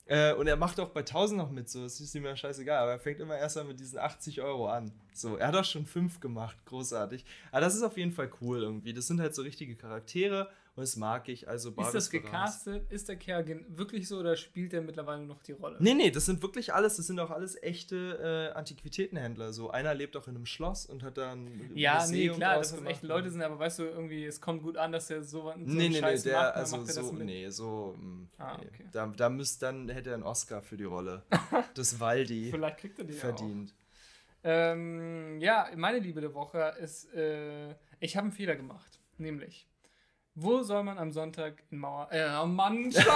Äh, und er macht auch bei 1000 noch mit, so, das ist ihm ja scheißegal, aber er fängt immer erst mal mit diesen 80 Euro an. So, er hat auch schon fünf gemacht, großartig. Aber das ist auf jeden Fall cool irgendwie. Das sind halt so richtige Charaktere und das mag ich. Also Ist das gecastet? Ist der Kerl wirklich so oder spielt er mittlerweile noch die Rolle? Nee, nee, das sind wirklich alles, das sind auch alles echte äh, Antiquitätenhändler. So, einer lebt auch in einem Schloss und hat dann. Ja, nee, klar, dass das echte Leute sind, aber weißt du, irgendwie, es kommt gut an, dass er so, so nee, nee, Scheiß nee, der, macht, also so, nee, so. Mh, mm, ah, okay. Da, da müsst, dann hätte er einen Oscar für die Rolle des Waldi Vielleicht kriegt er die verdient. Auch. Ähm, ja, meine Liebe der Woche ist, äh, ich habe einen Fehler gemacht, nämlich wo soll man am Sonntag in Mauer. Äh, oh Mann, Scheiße!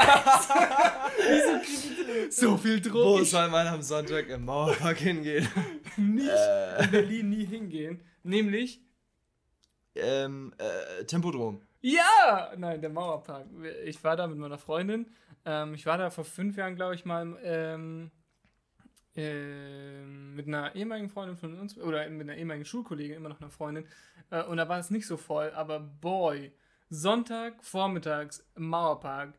so viel Druck. Wo soll man am Sonntag im Mauerpark hingehen? Nicht äh. in Berlin nie hingehen. Nämlich. Ähm, äh, Tempodrom. Ja! Nein, der Mauerpark. Ich war da mit meiner Freundin. Ähm, ich war da vor fünf Jahren, glaube ich, mal ähm, äh, mit einer ehemaligen Freundin von uns, oder mit einer ehemaligen Schulkollegin, immer noch einer Freundin. Äh, und da war es nicht so voll, aber boy Sonntag vormittags im Mauerpark.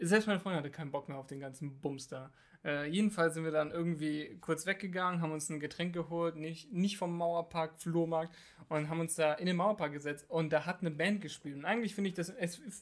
Selbst meine Freundin hatte keinen Bock mehr auf den ganzen Bums da. Äh, jedenfalls sind wir dann irgendwie kurz weggegangen, haben uns ein Getränk geholt, nicht, nicht vom Mauerpark, Flohmarkt, und haben uns da in den Mauerpark gesetzt und da hat eine Band gespielt. Und eigentlich finde ich das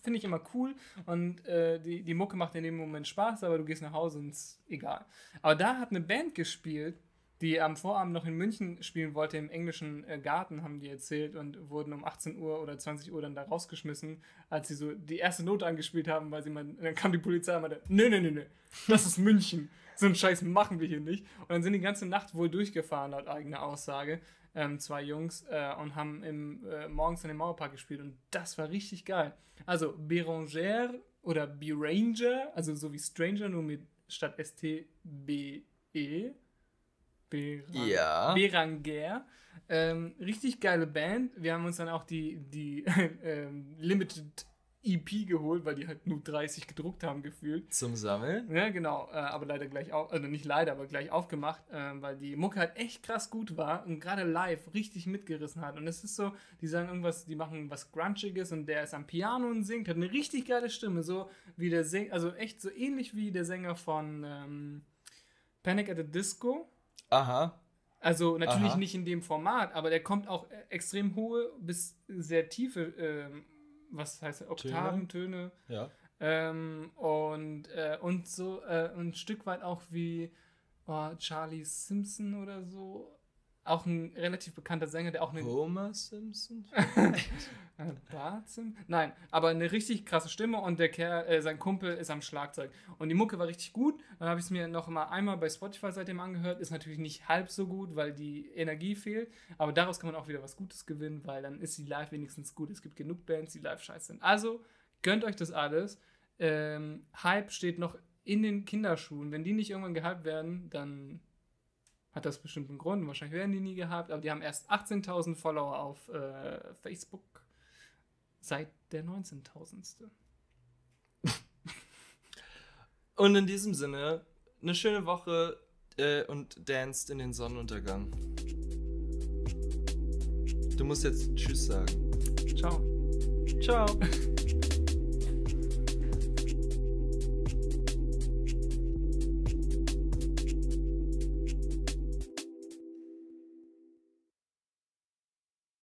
finde ich immer cool und äh, die, die Mucke macht in dem Moment Spaß, aber du gehst nach Hause und ist egal. Aber da hat eine Band gespielt, die am Vorabend noch in München spielen wollte, im englischen äh, Garten, haben die erzählt und wurden um 18 Uhr oder 20 Uhr dann da rausgeschmissen, als sie so die erste Note angespielt haben, weil sie mal, dann kam die Polizei und meinte, nö, nö, nö, nö, das ist München. So einen Scheiß machen wir hier nicht. Und dann sind die ganze Nacht wohl durchgefahren, laut eigener Aussage, ähm, zwei Jungs, äh, und haben im, äh, morgens in dem Mauerpark gespielt und das war richtig geil. Also Beranger oder Beranger, also so wie Stranger, nur mit statt S-T-B-E Berang ja. Beranger. Ähm, richtig geile Band. Wir haben uns dann auch die, die ähm, Limited EP geholt, weil die halt nur 30 gedruckt haben gefühlt. Zum Sammeln? Ja, genau. Äh, aber leider gleich auf, also nicht leider, aber gleich aufgemacht, äh, weil die Mucke halt echt krass gut war und gerade live richtig mitgerissen hat. Und es ist so, die sagen irgendwas, die machen was Grunchiges und der ist am Piano und singt, hat eine richtig geile Stimme, so wie der Sänger, also echt so ähnlich wie der Sänger von ähm, Panic at the Disco. Aha. Also natürlich Aha. nicht in dem Format, aber der kommt auch äh, extrem hohe bis sehr tiefe, ähm, was heißt Oktaven, Töne. Ja. Ähm, und, äh, und so äh, ein Stück weit auch wie oh, Charlie Simpson oder so auch ein relativ bekannter Sänger, der auch eine. Homer Simpson? Bart Simpson? Nein, aber eine richtig krasse Stimme und der Kerl, äh, sein Kumpel ist am Schlagzeug. Und die Mucke war richtig gut. Dann habe ich es mir noch mal einmal bei Spotify seitdem angehört. Ist natürlich nicht halb so gut, weil die Energie fehlt. Aber daraus kann man auch wieder was Gutes gewinnen, weil dann ist die Live wenigstens gut. Es gibt genug Bands, die live scheiße sind. Also gönnt euch das alles. Ähm, Hype steht noch in den Kinderschuhen. Wenn die nicht irgendwann gehypt werden, dann hat das bestimmt einen Grund. Wahrscheinlich werden die nie gehabt, aber die haben erst 18.000 Follower auf äh, Facebook seit der 19.000. und in diesem Sinne, eine schöne Woche äh, und danced in den Sonnenuntergang. Du musst jetzt Tschüss sagen. Ciao. Ciao.